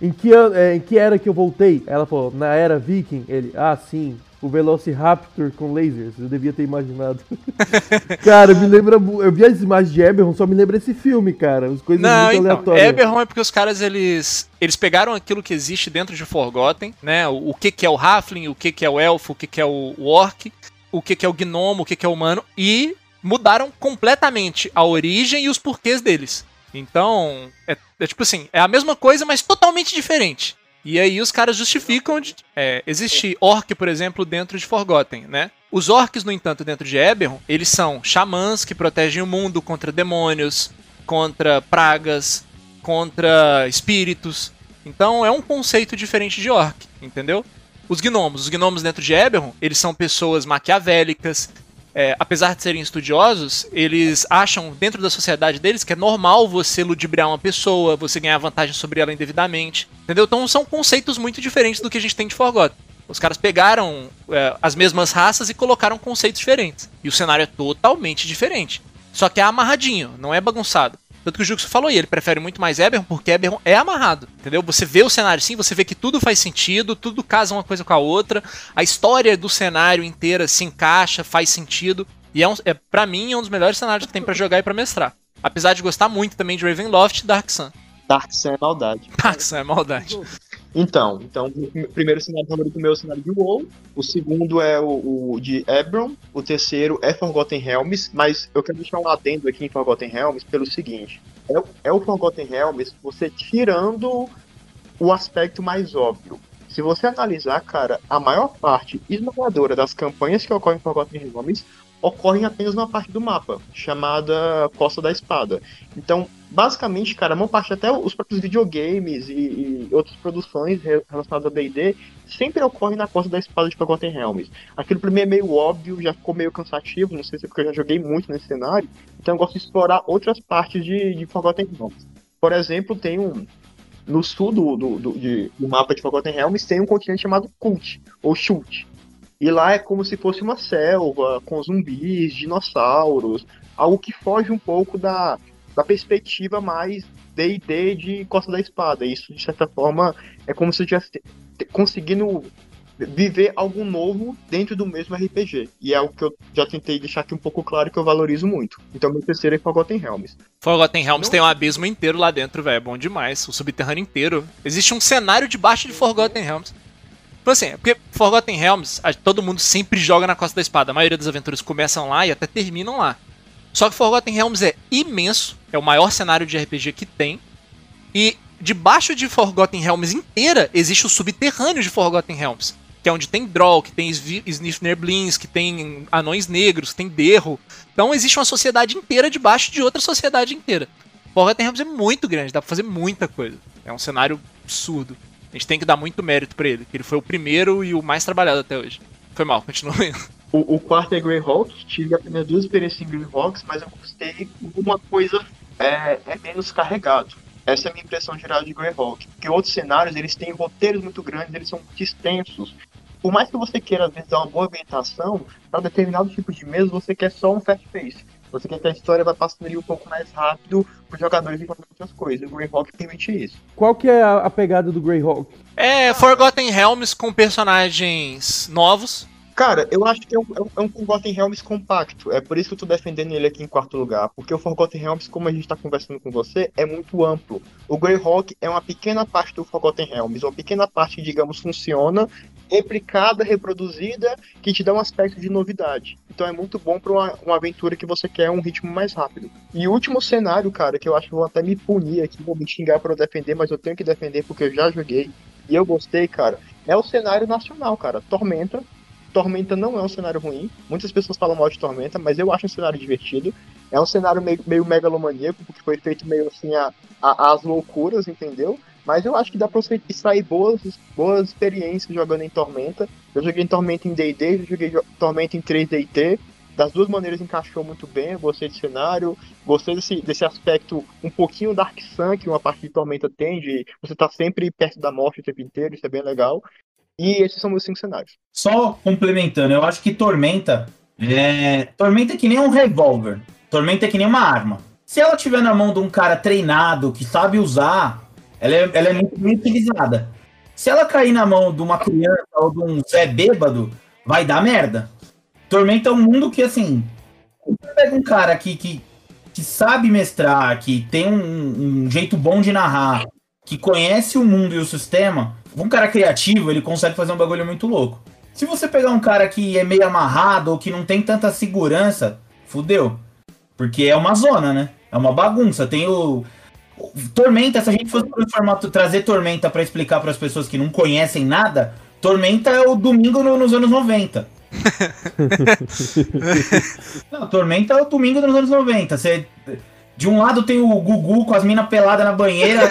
em que, é, em que era que eu voltei? Ela falou: na era Viking. Ele: ah, sim. O Velociraptor com lasers, eu devia ter imaginado. cara, me lembra. Eu vi as imagens de Eberron, só me lembra esse filme, cara. As coisas Não, muito então, aleatórias. Eberron é porque os caras, eles eles pegaram aquilo que existe dentro de Forgotten, né? O, o que que é o Halfling, o que que é o Elfo, o que que é o, o Orc, o que que é o Gnomo, o que que é o Humano, e mudaram completamente a origem e os porquês deles. Então, é, é tipo assim, é a mesma coisa, mas totalmente diferente. E aí os caras justificam de é, existe orc, por exemplo, dentro de Forgotten, né? Os orcs, no entanto, dentro de Eberron, eles são xamãs que protegem o mundo contra demônios, contra pragas, contra espíritos. Então é um conceito diferente de orc, entendeu? Os gnomos, os gnomos dentro de Eberron, eles são pessoas maquiavélicas. É, apesar de serem estudiosos, eles acham dentro da sociedade deles que é normal você ludibriar uma pessoa, você ganhar vantagem sobre ela indevidamente, entendeu? Então são conceitos muito diferentes do que a gente tem de Forgotten. Os caras pegaram é, as mesmas raças e colocaram conceitos diferentes. E o cenário é totalmente diferente. Só que é amarradinho, não é bagunçado. Tanto que o Juxo falou aí, ele prefere muito mais Eberron porque Eberron é amarrado, entendeu? Você vê o cenário sim, você vê que tudo faz sentido, tudo casa uma coisa com a outra, a história do cenário inteira se encaixa, faz sentido. E é, um, é para mim, é um dos melhores cenários que tem pra jogar e pra mestrar. Apesar de gostar muito também de Ravenloft e Dark Sun. Dark Sun é maldade. Dark Sun é maldade. Então, então, o primeiro cenário favorito meu é o cenário de WoW, o segundo é o, o de Ebron, o terceiro é Forgotten Realms, mas eu quero deixar um adendo aqui em Forgotten Realms pelo seguinte, é, o- é o Forgotten Realms você tirando o aspecto mais óbvio. Se você analisar, cara, a maior parte esmagadora das campanhas que ocorrem em Forgotten Realms ocorrem apenas numa parte do mapa, chamada Costa da Espada. Então, basicamente, cara, a maior parte, até os próprios videogames e, e outras produções re- relacionadas a D&D, sempre ocorrem na Costa da Espada de Forgotten Realms. Aquilo pra mim é meio óbvio, já ficou meio cansativo, não sei se é porque eu já joguei muito nesse cenário, então eu gosto de explorar outras partes de, de Forgotten Realms. Por exemplo, tem um... No sul do, do, do, de- do mapa de Forgotten Realms tem um continente chamado Kult, ou Shult. E lá é como se fosse uma selva, com zumbis, dinossauros, algo que foge um pouco da, da perspectiva mais D&D de Costa da Espada. Isso, de certa forma, é como se eu estivesse conseguindo viver algo novo dentro do mesmo RPG. E é algo que eu já tentei deixar aqui um pouco claro que eu valorizo muito. Então, meu terceiro é Forgotten Realms. Forgotten Realms Não- tem um abismo inteiro lá dentro, velho. É bom demais. O subterrâneo inteiro. Existe um cenário debaixo de Forgotten Realms. Tipo assim, é porque Forgotten Realms, todo mundo sempre joga na Costa da Espada. A maioria das aventuras começam lá e até terminam lá. Só que Forgotten Realms é imenso. É o maior cenário de RPG que tem. E debaixo de Forgotten Realms inteira existe o subterrâneo de Forgotten Realms. Que é onde tem Droll, que tem Svi- Snifnerblins, que tem anões negros, que tem Derro. Então existe uma sociedade inteira debaixo de outra sociedade inteira. Forgotten Realms é muito grande, dá pra fazer muita coisa. É um cenário absurdo. A gente tem que dar muito mérito pra ele, que ele foi o primeiro e o mais trabalhado até hoje. Foi mal, continua lendo. O, o quarto é Greyhawk, tive apenas duas experiências em Greyhawks, mas eu gostei uma coisa é, é menos carregado. Essa é a minha impressão geral de Greyhawk. Porque outros cenários, eles têm roteiros muito grandes, eles são muito extensos. Por mais que você queira, às vezes, dar uma boa ambientação, para determinado tipo de mesa, você quer só um fast face. Você quer que a história vá passando ali um pouco mais rápido para os jogadores encontrar outras coisas. O Greyhawk permite isso. Qual que é a, a pegada do Greyhawk? É Forgotten Realms com personagens novos. Cara, eu acho que é um, é um- é um Forgotten Realms compacto. É por isso que eu tô defendendo ele aqui em quarto lugar. Porque o Forgotten Realms, como a gente tá conversando com você, é muito amplo. O Greyhawk é uma pequena parte do Forgotten Realms. Uma pequena parte digamos, funciona, replicada, reproduzida, que te dá um aspecto de novidade. Então é muito bom pra uma, uma aventura que você quer um ritmo mais rápido. E o último cenário, cara, que eu acho que vou até me punir aqui, vou me xingar pra eu defender, mas eu tenho que defender porque eu já joguei. E eu gostei, cara. É o cenário nacional, cara. Tormenta, Tormenta não é um cenário ruim. Muitas pessoas falam mal de Tormenta, mas eu acho um cenário divertido. É um cenário meio, meio megalomaníaco, porque foi feito meio assim a, a- às loucuras, entendeu? Mas eu acho que dá pra você extrair boas, boas experiências jogando em Tormenta. Eu joguei em Tormenta em D&D, eu joguei jo- Tormenta em 3DT. Das duas maneiras encaixou muito bem, eu gostei do cenário, gostei desse, desse aspecto um pouquinho Dark Sun que uma parte de Tormenta tem, de você tá sempre perto da morte o tempo inteiro, isso é bem legal. E esses são meus cinco cenários. Só complementando, eu acho que Tormenta é. Tormenta é que nem um revólver. Tormenta é que nem uma arma. Se ela tiver na mão de um cara treinado, que sabe usar, ela é, ela é muito bem utilizada. Se ela cair na mão de uma criança ou de um Zé bêbado, vai dar merda. Tormenta é um mundo que, assim, você pega um cara que, que, que sabe mestrar, que tem um, um jeito bom de narrar, que conhece o mundo e o sistema, um cara criativo, ele consegue fazer um bagulho muito louco. Se você pegar um cara que é meio amarrado ou que não tem tanta segurança, fudeu. Porque é uma zona, né? É uma bagunça. Tem o. Tormenta, se a gente fosse trazer Tormenta pra explicar para as pessoas que não conhecem nada, Tormenta é o domingo no- nos anos 90. não, Tormenta é o domingo nos anos 90. Você, de um lado tem o Gugu com as minas peladas na banheira,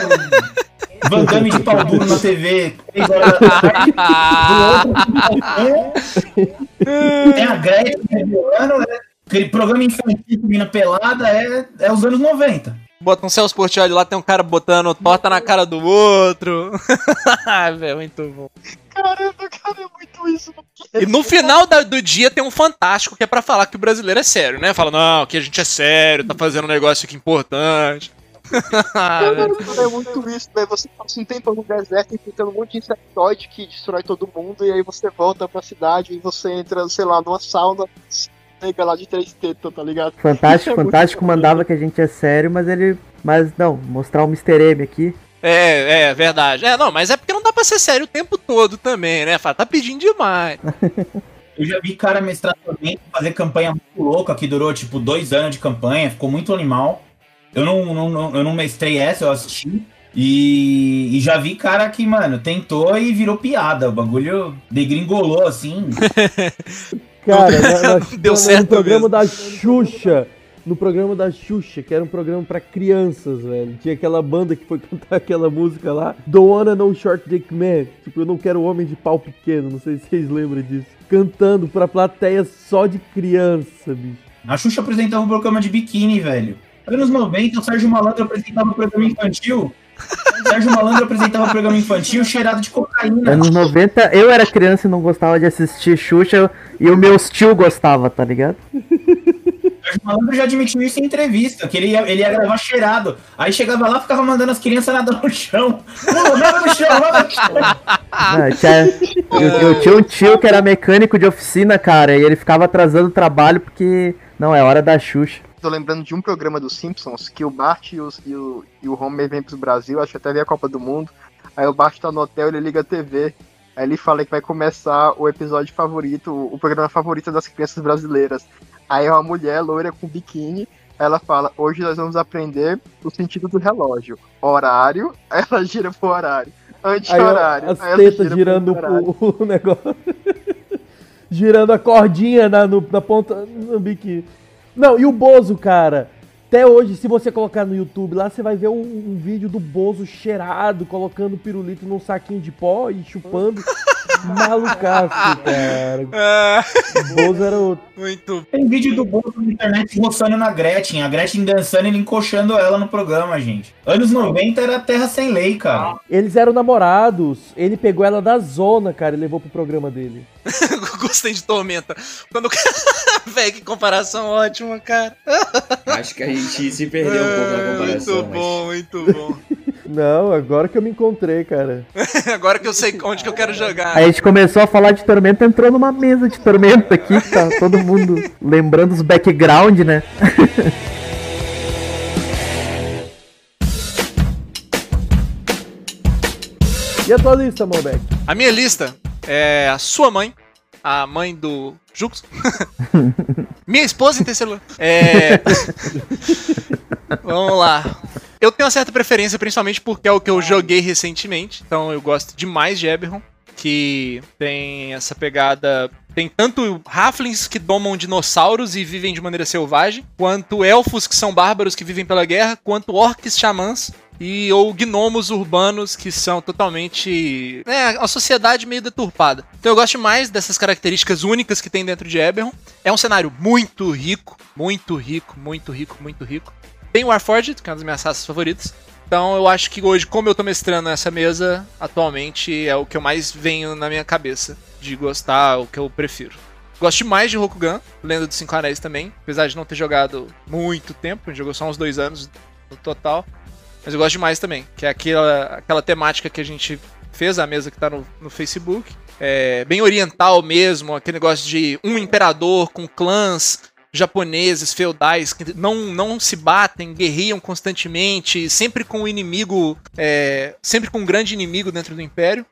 Van Damme de pau duro na TV, 3 horas da tarde. Do outro, tem a Gretchen revelando, né? Aquele programa infantil com mina pelada é, é os anos 90. Bota um Celso Portioli lá, tem um cara botando torta na cara do outro. Ai, velho, muito bom. Caramba, cara, é muito isso. E no final da- do dia tem um fantástico que é pra falar que o brasileiro é sério, né? Fala, não, que a gente é sério, tá fazendo um negócio aqui importante. Cara, é muito isso, né? Você passa um tempo no deserto enfrentando um monte de insectoide que destrói todo mundo, e aí você volta pra cidade e você entra, sei lá, numa sauna nega lá de três tetas, tá ligado? Fantástico, é Fantástico mandava que a gente é sério, mas ele. Mas não, mostrar o Mr. M aqui. É, é, verdade. É, não, mas é porque não dá pra pra ser sério o tempo todo também, né? Fala, tá pedindo demais. Eu já vi cara mestrar também, fazer campanha muito louca, que durou tipo dois anos de campanha, ficou muito animal. Eu não, não, não- eu não mestrei essa, eu assisti. E, e já vi cara que, mano, tentou e virou piada. O bagulho degringolou assim. Cara, na, na, Deu na- certo no programa mesmo. da Xuxa. No programa da Xuxa, que era um programa pra crianças, velho. Tinha aquela banda que foi cantar aquela música lá. Don't wanna know short dick man. Tipo, eu não quero homem de pau pequeno. Não sei se vocês lembram disso. Cantando pra plateia só de criança, bicho. A Xuxa apresentava um programa de biquíni, velho. Anos 90, o Sérgio Malandro apresentava um programa infantil. O Sérgio Malandro apresentava um programa infantil cheirado de cocaína. Anos 90, eu era criança e não gostava de assistir Xuxa e o meu tio gostava, tá ligado? O Sérgio Malandro já admitiu isso em entrevista, que ele ia, ele ia gravar cheirado. Aí chegava lá, ficava mandando as crianças nadar no chão. Nada no chão, nada no chão. Ah, tinha- eu, eu tinha um tio que era mecânico de oficina, cara, e ele ficava atrasando o trabalho porque. Não, é hora da Xuxa. Tô lembrando de um programa dos Simpsons que o Bart e, os- e o, e o Homer vêm pro Brasil, acho que até veio a Copa do Mundo. Aí o Bart tá no hotel, ele liga a TV. Aí ele fala que vai começar o episódio favorito, o programa favorito das crianças brasileiras. Aí é uma mulher loira com biquíni. Ela fala: Hoje nós vamos aprender o sentido do relógio. Horário, aí ela gira pro horário. Anti-horário. as tetas gira pro girando o, o negócio. girando a cordinha na, no- na ponta no biquíni. Não, e o Bozo, cara. Até hoje, se você colocar no YouTube lá, você vai ver um, um vídeo do Bozo cheirado, colocando pirulito num saquinho de pó e chupando. Malucaço, cara. Ah, O Bozo era o. muito. Tem vídeo do Bozo na internet roçando na Gretchen. A Gretchen dançando e ele encoxando ela no programa, gente. Anos 90 era terra sem lei, cara. Eles eram namorados. Ele pegou ela da zona, cara, e levou pro programa dele. Gostei de Tormenta. Quando o cara. Véi, que comparação ótima, cara. Acho que a gente se perdeu um pouco na comparação. muito mas- bom, muito bom. Não, agora que eu me encontrei, cara. Agora que eu sei onde que eu quero jogar. Aí a gente começou a falar de Tormenta, entrou numa mesa de Tormenta aqui, tá todo mundo lembrando os background, né? E a tua lista, Malbec? A minha lista é a sua mãe, a mãe do Jux. Minha esposa em terceiro lugar. É. Vamos lá. Eu tenho uma certa preferência, principalmente porque é o que eu joguei recentemente. Então eu gosto demais de Eberron, que tem essa pegada. Tem tanto Halflings que domam dinossauros e vivem de maneira selvagem, quanto elfos que são bárbaros que vivem pela guerra, quanto orcs xamãs e ou gnomos urbanos que são totalmente. É, uma sociedade meio deturpada. Então eu gosto mais dessas características únicas que tem dentro de Eberron. É um cenário muito rico, muito rico, muito rico, muito rico. Tem Warforged, que é uma das minhas raças favoritas. Então eu acho que hoje, como eu tô mestrando essa mesa, atualmente é o que eu mais venho na minha cabeça de gostar, o que eu prefiro. Gosto demais de Rokugan, Lenda dos Cinco Anéis também, apesar de não ter jogado muito tempo, a jogou só uns dois anos no total. Mas eu gosto demais também, que é aquela, aquela temática que a gente fez, a mesa que tá no, no Facebook. É bem oriental mesmo, aquele negócio de um imperador com clãs japoneses, feudais, que não, não se batem, guerriam constantemente, sempre com o inimigo, é, sempre com um grande inimigo dentro do império.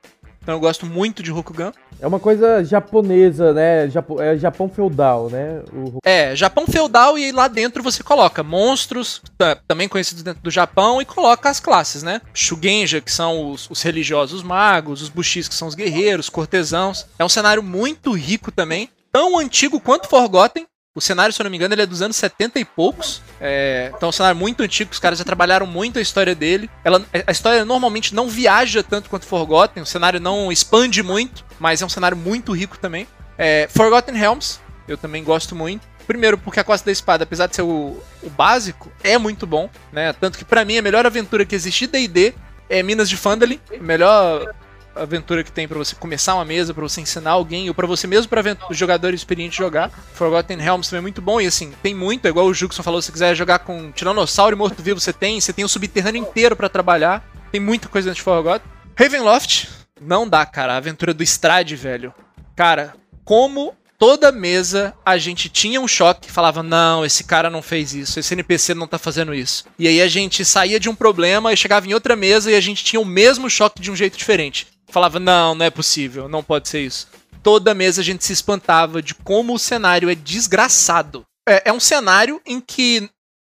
Então eu gosto muito de Rokugan. É uma coisa japonesa, né? Japo- é Japão feudal, né? O- É, Japão feudal e lá dentro você coloca monstros, ta- também conhecidos dentro do Japão, e coloca as classes, né? Shugenja, que são os, os religiosos magos, os Bushis, que são os guerreiros, cortesãos. É um cenário muito rico também, tão antigo quanto Forgotten. O cenário, se eu não me engano, ele é dos anos 70 e poucos. É, então é um cenário muito antigo, os caras já trabalharam muito a história dele. Ela, a história normalmente não viaja tanto quanto Forgotten, o cenário não expande muito, mas é um cenário muito rico também. É, Forgotten Realms, eu também gosto muito. Primeiro, porque a Costa da Espada, apesar de ser o, o básico, é muito bom, né? Tanto que pra mim a melhor aventura que existe de D&D é Minas de Phandalin, a melhor aventura que tem pra você começar uma mesa, pra você ensinar alguém ou pra você mesmo para jogador experiente jogar. Forgotten Realms também é muito bom e assim, tem muito, é igual o Juxon falou, se você quiser jogar com Tiranossauro e Morto-Vivo, você tem, você tem o subterrâneo inteiro pra trabalhar. Tem muita coisa dentro de Forgotten. Ravenloft, não dá, cara, a aventura do Strade, velho. Cara, como toda mesa a gente tinha um choque, falava: não, esse cara não fez isso, esse NPC não tá fazendo isso. E aí a gente saía de um problema e chegava em outra mesa e a gente tinha o mesmo choque de um jeito diferente. Falava, não, não é possível, não pode ser isso. Toda mesa a gente se espantava de como o cenário é desgraçado. É, é um cenário em que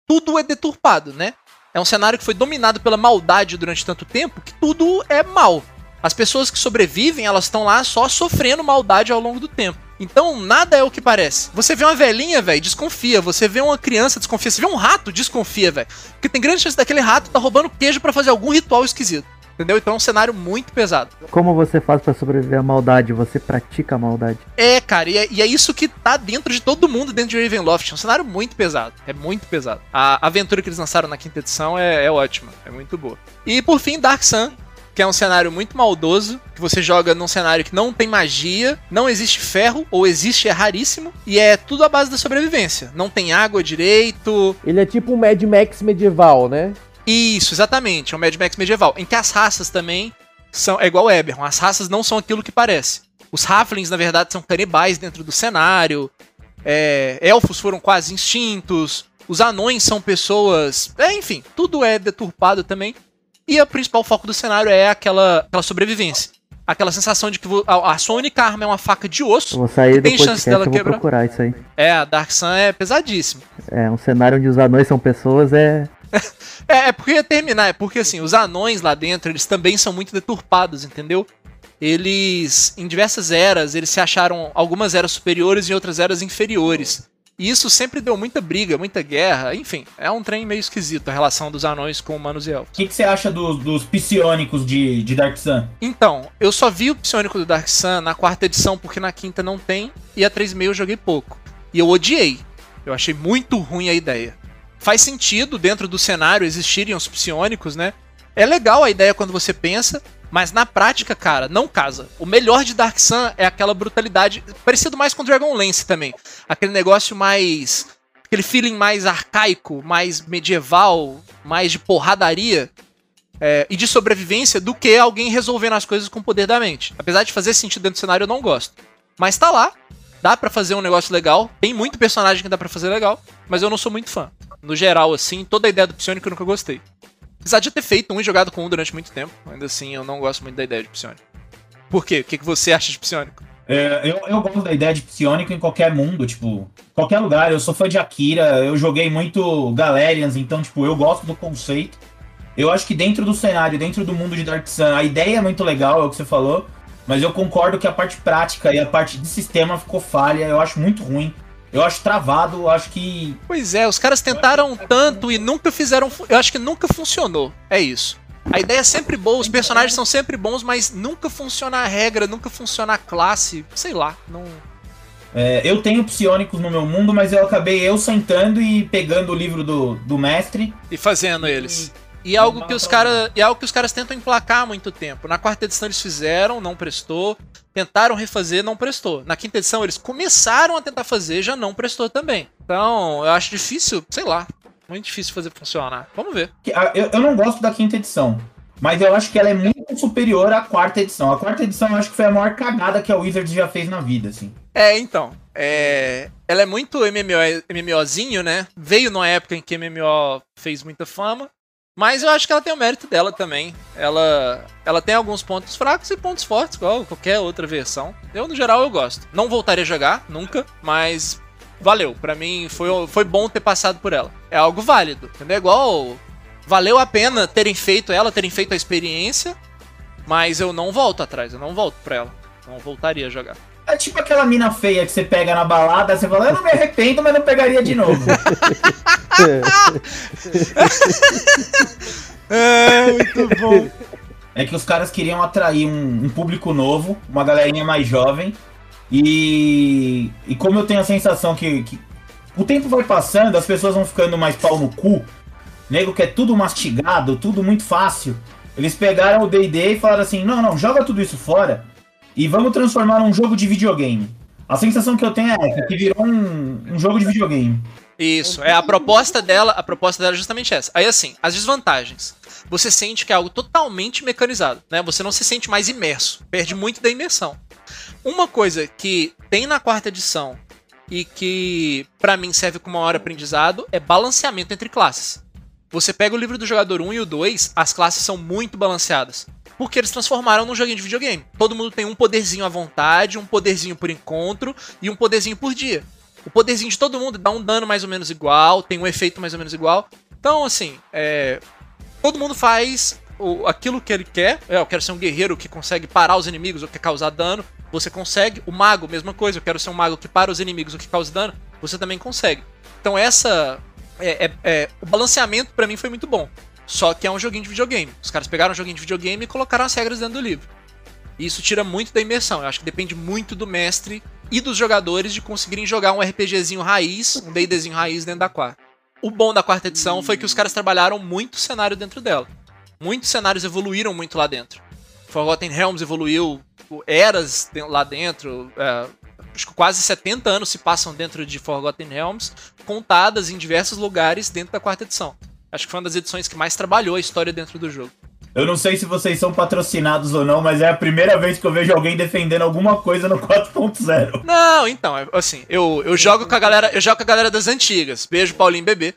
tudo é deturpado, né? É um cenário que foi dominado pela maldade durante tanto tempo que tudo é mal. As pessoas que sobrevivem, elas estão lá só sofrendo maldade ao longo do tempo. Então, nada é o que parece. Você vê uma velhinha, velho, desconfia. Você vê uma criança, desconfia. Você vê um rato, desconfia, velho. Porque tem grande chance daquele rato tá roubando queijo pra fazer algum ritual esquisito. Entendeu? Então é um cenário muito pesado. Como você faz pra sobreviver à maldade? Você pratica a maldade. É, cara, e é, e é isso que tá dentro de todo mundo dentro de Ravenloft. É um cenário muito pesado. É muito pesado. A aventura que eles lançaram na quinta edição é, é ótima. É muito boa. E por fim, Dark Sun, que é um cenário muito maldoso, que você joga num cenário que não tem magia, não existe ferro, ou existe, é raríssimo, e é tudo à base da sobrevivência. Não tem água direito. Ele é tipo um Mad Max medieval, né? Isso, exatamente, é um Mad Max medieval, em que as raças também são. É igual o Eberron, as raças não são aquilo que parece. Os Halflings, na verdade, são canibais dentro do cenário. É, elfos foram quase extintos. Os anões são pessoas. É, enfim, tudo é deturpado também. E o principal foco do cenário é aquela, aquela sobrevivência. Aquela sensação de que a, a sua única arma é uma faca de Eu osso. vou sair Tem chance dela vou quebrar? procurar isso aí. É, a Dark Sun é pesadíssimo. É, um cenário onde os anões são pessoas é. É, é porque ia terminar, é porque assim, os anões lá dentro, eles também são muito deturpados, entendeu? Eles, em diversas eras, eles se acharam algumas eras superiores e outras eras inferiores. E isso sempre deu muita briga, muita guerra, enfim, é um trem meio esquisito a relação dos anões com humanos e elfos. O que, que você acha dos, dos psionicos de, de Dark Sun? Então, eu só vi o Psionico do Dark Sun na quarta edição, porque na quinta não tem, e a 3.5 eu joguei pouco. E eu odiei. Eu achei muito ruim a ideia. Faz sentido dentro do cenário existirem os psionicos, né? É legal a ideia quando você pensa, mas na prática, cara, não casa. O melhor de Dark Sun é aquela brutalidade, parecido mais com Dragonlance também. Aquele negócio mais. aquele feeling mais arcaico, mais medieval, mais de porradaria é, e de sobrevivência do que alguém resolvendo as coisas com o poder da mente. Apesar de fazer sentido dentro do cenário, eu não gosto. Mas tá lá, dá pra fazer um negócio legal, tem muito personagem que dá pra fazer legal, mas eu não sou muito fã. No geral, assim, toda a ideia do Psionic eu nunca gostei. Apesar de ter feito um e jogado com um durante muito tempo, ainda assim eu não gosto muito da ideia de Psionic. Por quê? O que, que você acha de Psionico? É, eu, eu gosto da ideia de psionico em qualquer mundo, tipo, qualquer lugar. Eu sou fã de Akira, eu joguei muito Galerians, então, tipo, eu gosto do conceito. Eu acho que dentro do cenário, dentro do mundo de Dark Sun, a ideia é muito legal, é o que você falou, mas eu concordo que a parte prática e a parte de sistema ficou falha, eu acho muito ruim. Eu acho travado, eu acho que. Pois é, os caras tentaram tanto e nunca fizeram. Eu acho que nunca funcionou. É isso. A ideia é sempre boa, os personagens são sempre bons, mas nunca funciona a regra, nunca funciona a classe. Sei lá, não. é, eu tenho psionicos no meu mundo, mas eu acabei eu sentando e pegando o livro do, do mestre. E fazendo eles. E é algo que os caras, é algo que os caras tentam emplacar há muito tempo. Na quarta edição eles fizeram, não prestou. Tentaram refazer, não prestou. Na quinta edição eles começaram a tentar fazer, já não prestou também. Então, eu acho difícil, sei lá, muito difícil fazer funcionar. Vamos ver. que- a- Eu, eu não gosto da quinta edição, mas eu acho que ela é muito superior à quarta edição. A quarta edição eu acho que foi a maior cagada que a Wizards já fez na vida, assim. É, então. É, ela é muito MMO, MMOzinho, né? Veio numa época em que MMO fez muita fama. Mas eu acho que ela tem o mérito dela também. Ela, ela tem alguns pontos fracos e pontos fortes, igual qualquer outra versão. Eu, no geral, eu gosto. Não voltaria a jogar, nunca, mas valeu. Pra mim, foi, foi bom ter passado por ela. É algo válido, entendeu? É Igual. Valeu a pena terem feito ela, terem feito a experiência, mas eu não volto atrás, eu não volto pra ela. Não voltaria a jogar. É tipo aquela mina feia que você pega na balada, você fala, eu não me arrependo, mas não pegaria de novo. É, muito bom. é que os caras queriam atrair um, um público novo, uma galerinha mais jovem. E, e como eu tenho a sensação que, que o tempo vai passando, as pessoas vão ficando mais pau no cu. Nego que é tudo mastigado, tudo muito fácil. Eles pegaram o D&D e falaram assim, não, não, joga tudo isso fora e vamos transformar num jogo de videogame. A sensação que eu tenho é que virou um, um jogo de videogame. Isso, é a proposta dela, a proposta dela é justamente essa. Aí assim, as desvantagens. Você sente que é algo totalmente mecanizado, né? Você não se sente mais imerso, perde muito da imersão. Uma coisa que tem na quarta edição e que pra mim serve como maior aprendizado é balanceamento entre classes. Você pega o livro do jogador 1 e o 2, as classes são muito balanceadas. Porque eles transformaram num joguinho de videogame. Todo mundo tem um poderzinho à vontade, um poderzinho por encontro e um poderzinho por dia. O poderzinho de todo mundo dá um dano mais ou menos igual, tem um efeito mais ou menos igual. Então, assim, é, todo mundo faz o- aquilo que ele quer. É, eu quero ser um guerreiro que consegue parar os inimigos ou que causar dano. Você consegue. O mago, mesma coisa. Eu quero ser um mago que para os inimigos ou que causa dano. Você também consegue. Então essa. é- é- é- o balanceamento pra mim foi muito bom. Só que é um joguinho de videogame. Os caras pegaram um joguinho de videogame e colocaram as regras dentro do livro. E isso tira muito da imersão. Eu acho que depende muito do mestre e dos jogadores de conseguirem jogar um RPGzinho raiz, um D&Dzinho raiz dentro da quarta. O bom da quarta edição foi que os caras trabalharam muito cenário dentro dela. Muitos cenários evoluíram muito lá dentro. Forgotten Realms evoluiu, eras lá dentro, é, acho que quase 70 anos se passam dentro de Forgotten Realms, contadas em diversos lugares dentro da quarta edição. Acho que foi uma das edições que mais trabalhou a história dentro do jogo. Eu não sei se vocês são patrocinados ou não, mas é a primeira vez que eu vejo alguém defendendo alguma coisa no 4.0. Não, então, é- assim, eu, eu jogo com a galera, eu jogo com a galera das antigas. Beijo, Paulinho Bebê.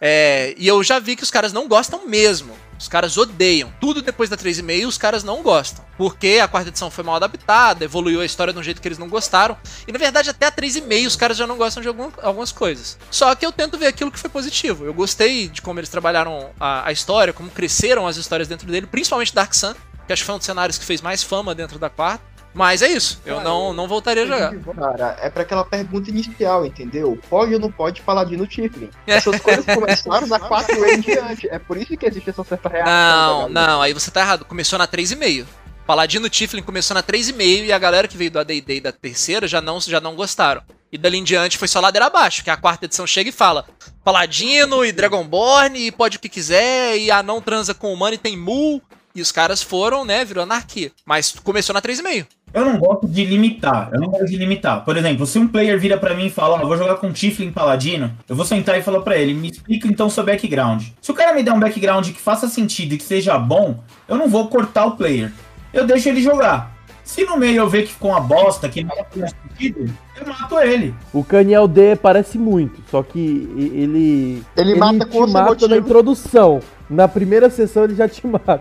É, e eu já vi que os caras não gostam mesmo. Os caras odeiam. Tudo depois da 3,5 os caras não gostam. Porque a quarta edição foi mal adaptada, evoluiu a história de um jeito que eles não gostaram. E na verdade, até a 3,5 os caras já não gostam de algum- algumas coisas. Só que eu tento ver aquilo que foi positivo. Eu gostei de como eles trabalharam a, a história, como cresceram as histórias dentro dele, principalmente Dark Sun, que acho que foi um dos cenários que fez mais fama dentro da quarta. Mas é isso. Eu não, não voltaria a jogar. Cara, é pra aquela pergunta inicial, entendeu? Pode ou não pode Paladino Tiflin? Essas coisas começaram na 4 em diante. É por isso que existe essa certa reação. Não, não, aí você tá errado. Começou na 3,5. Paladino Tiflin começou na 3,5 e a galera que veio do AD&D da terceira já não, já não gostaram. E dali em diante foi só ladeira abaixo, que a quarta edição chega e fala Paladino e Dragonborn e pode o que quiser e anão transa com humano e tem mul. E os caras foram, né, virou anarquia. Mas começou na 3,5. Eu não gosto de limitar. Eu não gosto de limitar. Por exemplo, se um player vira pra mim e fala, ó, eu vou jogar com Tiflin Paladino, eu vou sentar e falar pra ele, me explica então seu background. Se o cara me der um background que faça sentido e que seja bom, eu não vou cortar o player. Eu deixo ele jogar. Se no meio eu ver que ficou uma bosta, que não faz sentido, eu mato ele. O Caniel D parece muito, só que e- ele. Ele mata com mata motivo. na introdução. Na primeira sessão ele já te mata.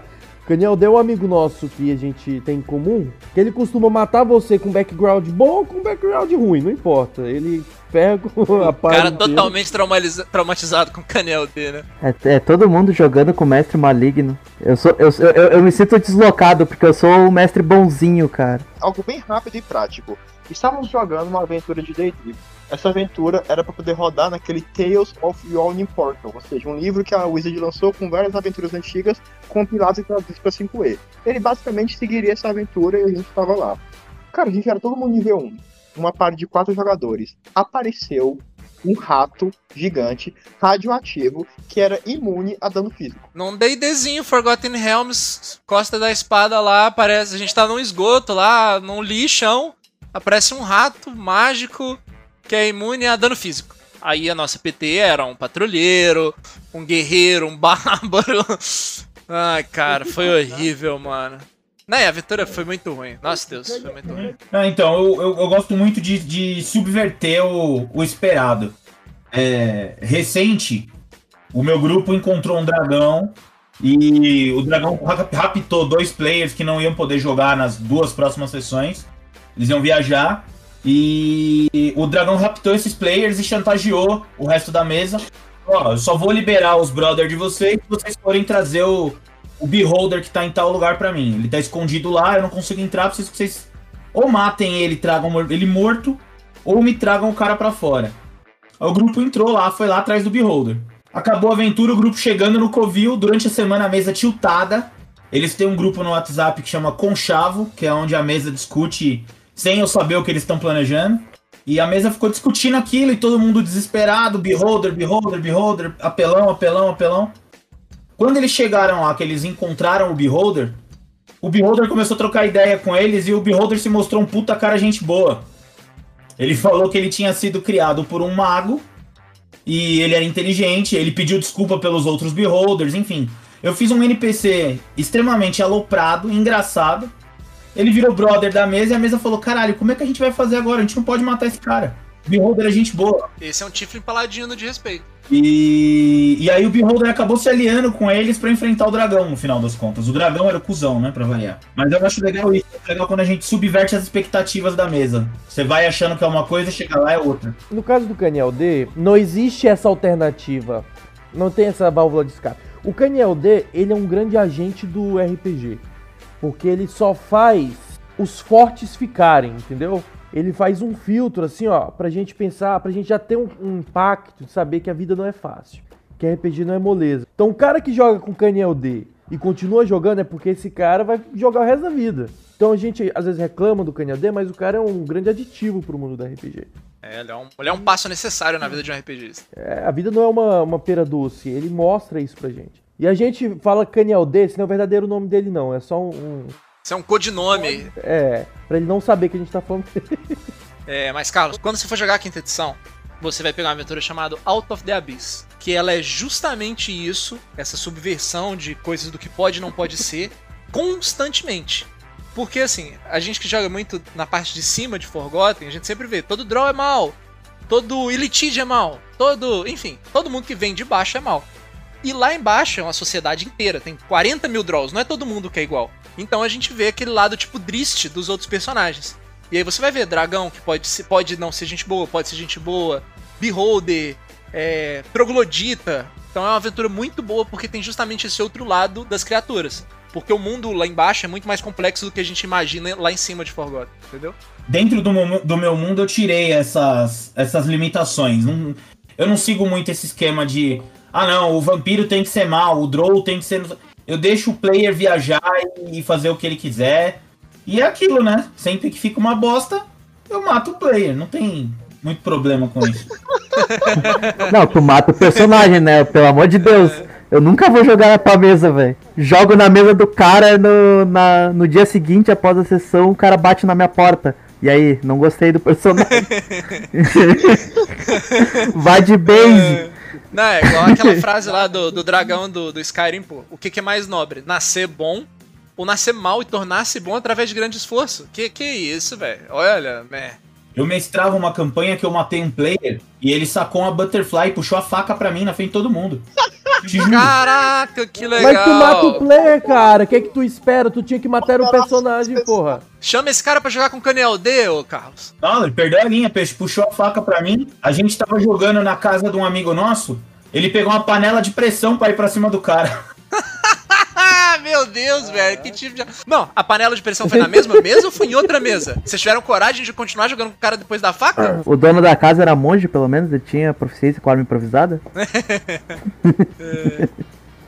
O Caniel D é um amigo nosso que a gente tem em comum, que ele costuma matar você com background bom ou com background ruim, não importa. Ele com a O parte. cara totalmente traumatiza- traumatizado com o Canel D, né? É, é todo mundo jogando com o mestre maligno. Eu, sou, eu, eu, eu, eu me sinto deslocado, porque eu sou o mestre bonzinho, cara. Algo bem rápido e prático. Estávamos jogando uma aventura de D&D. Essa aventura era para poder rodar naquele Tales of Yawning Portal, ou seja, um livro que a Wizard lançou com várias aventuras antigas compiladas e traduzidas para 5E. Ele basicamente seguiria essa aventura e a gente estava lá. Cara, a gente era todo mundo nível 1. Uma parte de quatro jogadores. Apareceu um rato gigante, radioativo, que era imune a dano físico. Num D&Dzinho, Forgotten Realms, Costa da Espada lá, aparece, a gente tá num esgoto lá, num lixão, aparece um rato mágico que é imune a dano físico. Aí a nossa PT era um patrulheiro, um guerreiro, um bárbaro. Ai, cara, foi horrível, mano. Né, a aventura foi muito ruim. Nossa Deus, foi muito ruim. Ah, então, eu, eu, eu gosto muito de, de subverter o, o esperado. É, recente, o meu grupo encontrou um dragão e o dragão rap- raptou dois players que não iam poder jogar nas duas próximas sessões. Eles iam viajar e o dragão raptou esses players e chantageou o resto da mesa. Ó, eu só vou liberar os brothers de vocês se vocês forem trazer o, o Beholder que tá em tal lugar pra mim. Ele tá escondido lá, eu não consigo entrar, preciso que vocês ou matem ele, tragam ele morto, ou me tragam o cara pra fora. Aí O grupo entrou lá, foi lá atrás do Beholder. Acabou a aventura, o grupo chegando no Covil, durante a semana a mesa tiltada. Eles têm um grupo no WhatsApp que chama Conchavo, que é onde a mesa discute sem eu saber o que eles estão planejando. E a mesa ficou discutindo aquilo e todo mundo desesperado, Beholder, Beholder, Beholder, apelão, apelão, apelão. Quando eles chegaram lá, que eles encontraram o Beholder, o Beholder começou a trocar ideia com eles e o Beholder se mostrou um puta cara gente boa. Ele falou que ele tinha sido criado por um mago e ele era inteligente, ele pediu desculpa pelos outros Beholders, enfim. Eu fiz um NPC extremamente aloprado, engraçado. Ele virou brother da mesa e a mesa falou: caralho, como é que a gente vai fazer agora? A gente não pode matar esse cara. O Beholder é gente boa. Esse é um Tiflin paladino de respeito. E, e aí o Beholder acabou se aliando com eles pra enfrentar o dragão, no final das contas. O dragão era o cuzão, né, pra variar. Mas eu acho legal isso. É legal quando a gente subverte as expectativas da mesa. Você vai achando que é uma coisa, chega lá é outra. No caso do Caniel D, não existe essa alternativa. Não tem essa válvula de escape. O Caniel D, ele é um grande agente do RPG. Porque ele só faz os fortes ficarem, entendeu? Ele faz um filtro, assim, ó, pra gente pensar, pra gente já ter um, um impacto de saber que a vida não é fácil. Que RPG não é moleza. Então o cara que joga com Caniel D e continua jogando é porque esse cara vai jogar o resto da vida. Então a gente às vezes reclama do Caniel D, mas o cara é um grande aditivo pro mundo do RPG. É, ele é um, ele é um passo necessário na vida de um RPGista. É, a vida não é uma, uma pera doce, ele mostra isso pra gente. E a gente fala Caniel D, esse não é o verdadeiro nome dele não, é só um... um- Isso é um codinome. é, pra ele não saber que a gente tá falando É, mas, Carlos, quando você for jogar a quinta edição, você vai pegar uma aventura chamada Out of the Abyss. Que ela é justamente isso, essa subversão de coisas do que pode e não pode ser, constantemente. Porque, assim, a gente que joga muito na parte de cima de Forgotten, a gente sempre vê, todo draw é mal, todo Elitide é mal, todo. Enfim, todo mundo que vem de baixo é mal. E lá embaixo é uma sociedade inteira, tem 40 mil draws, não é todo mundo que é igual. Então a gente vê aquele lado tipo triste dos outros personagens. E aí você vai ver dragão, que pode, ser, pode não ser gente boa, pode ser gente boa, beholder, é, troglodita. Então é uma aventura muito boa porque tem justamente esse outro lado das criaturas. Porque o mundo lá embaixo é muito mais complexo do que a gente imagina lá em cima de Forgotten, entendeu? Dentro do, meu- do meu mundo eu tirei essas, essas limitações. Não- eu não sigo muito esse esquema de. Ah não, o vampiro tem que ser mal, o Drow tem que ser. Eu deixo o player viajar e fazer o que ele quiser. E é aquilo, né? Sempre que fica uma bosta, eu mato o player. Não tem muito problema com isso. Não, tu mata o personagem, né? Pelo amor de Deus. Eu nunca vou jogar pra mesa, velho. Jogo na mesa do cara no, na, no dia seguinte, após a sessão, o cara bate na minha porta. E aí, não gostei do personagem. Vai de base. Não, é igual aquela frase lá do, do dragão do, do Skyrim, pô. O que, que é mais nobre? Nascer bom ou nascer mal e tornar-se bom através de grande esforço? Que que isso, velho? Olha, né? Eu mestrava uma campanha que eu matei um player e ele sacou uma butterfly e puxou a faca pra mim na frente de todo mundo. Caraca, que legal! Mas tu mata o player, cara. O que é que tu espera? Tu tinha que matar o personagem, porra. Chama esse cara pra jogar com Canel D, ô Carlos. Não, ele perdeu a linha, peixe, puxou a faca pra mim. A gente tava jogando na casa de um amigo nosso. Ele pegou uma panela de pressão pra ir pra cima do cara. Ah, meu Deus, velho, que tipo de. Não, a panela de pressão foi na mesma mesa ou foi em outra mesa? Vocês tiveram coragem de continuar jogando com o cara depois da faca? O dono da casa era monge, pelo menos, ele tinha proficiência com arma improvisada.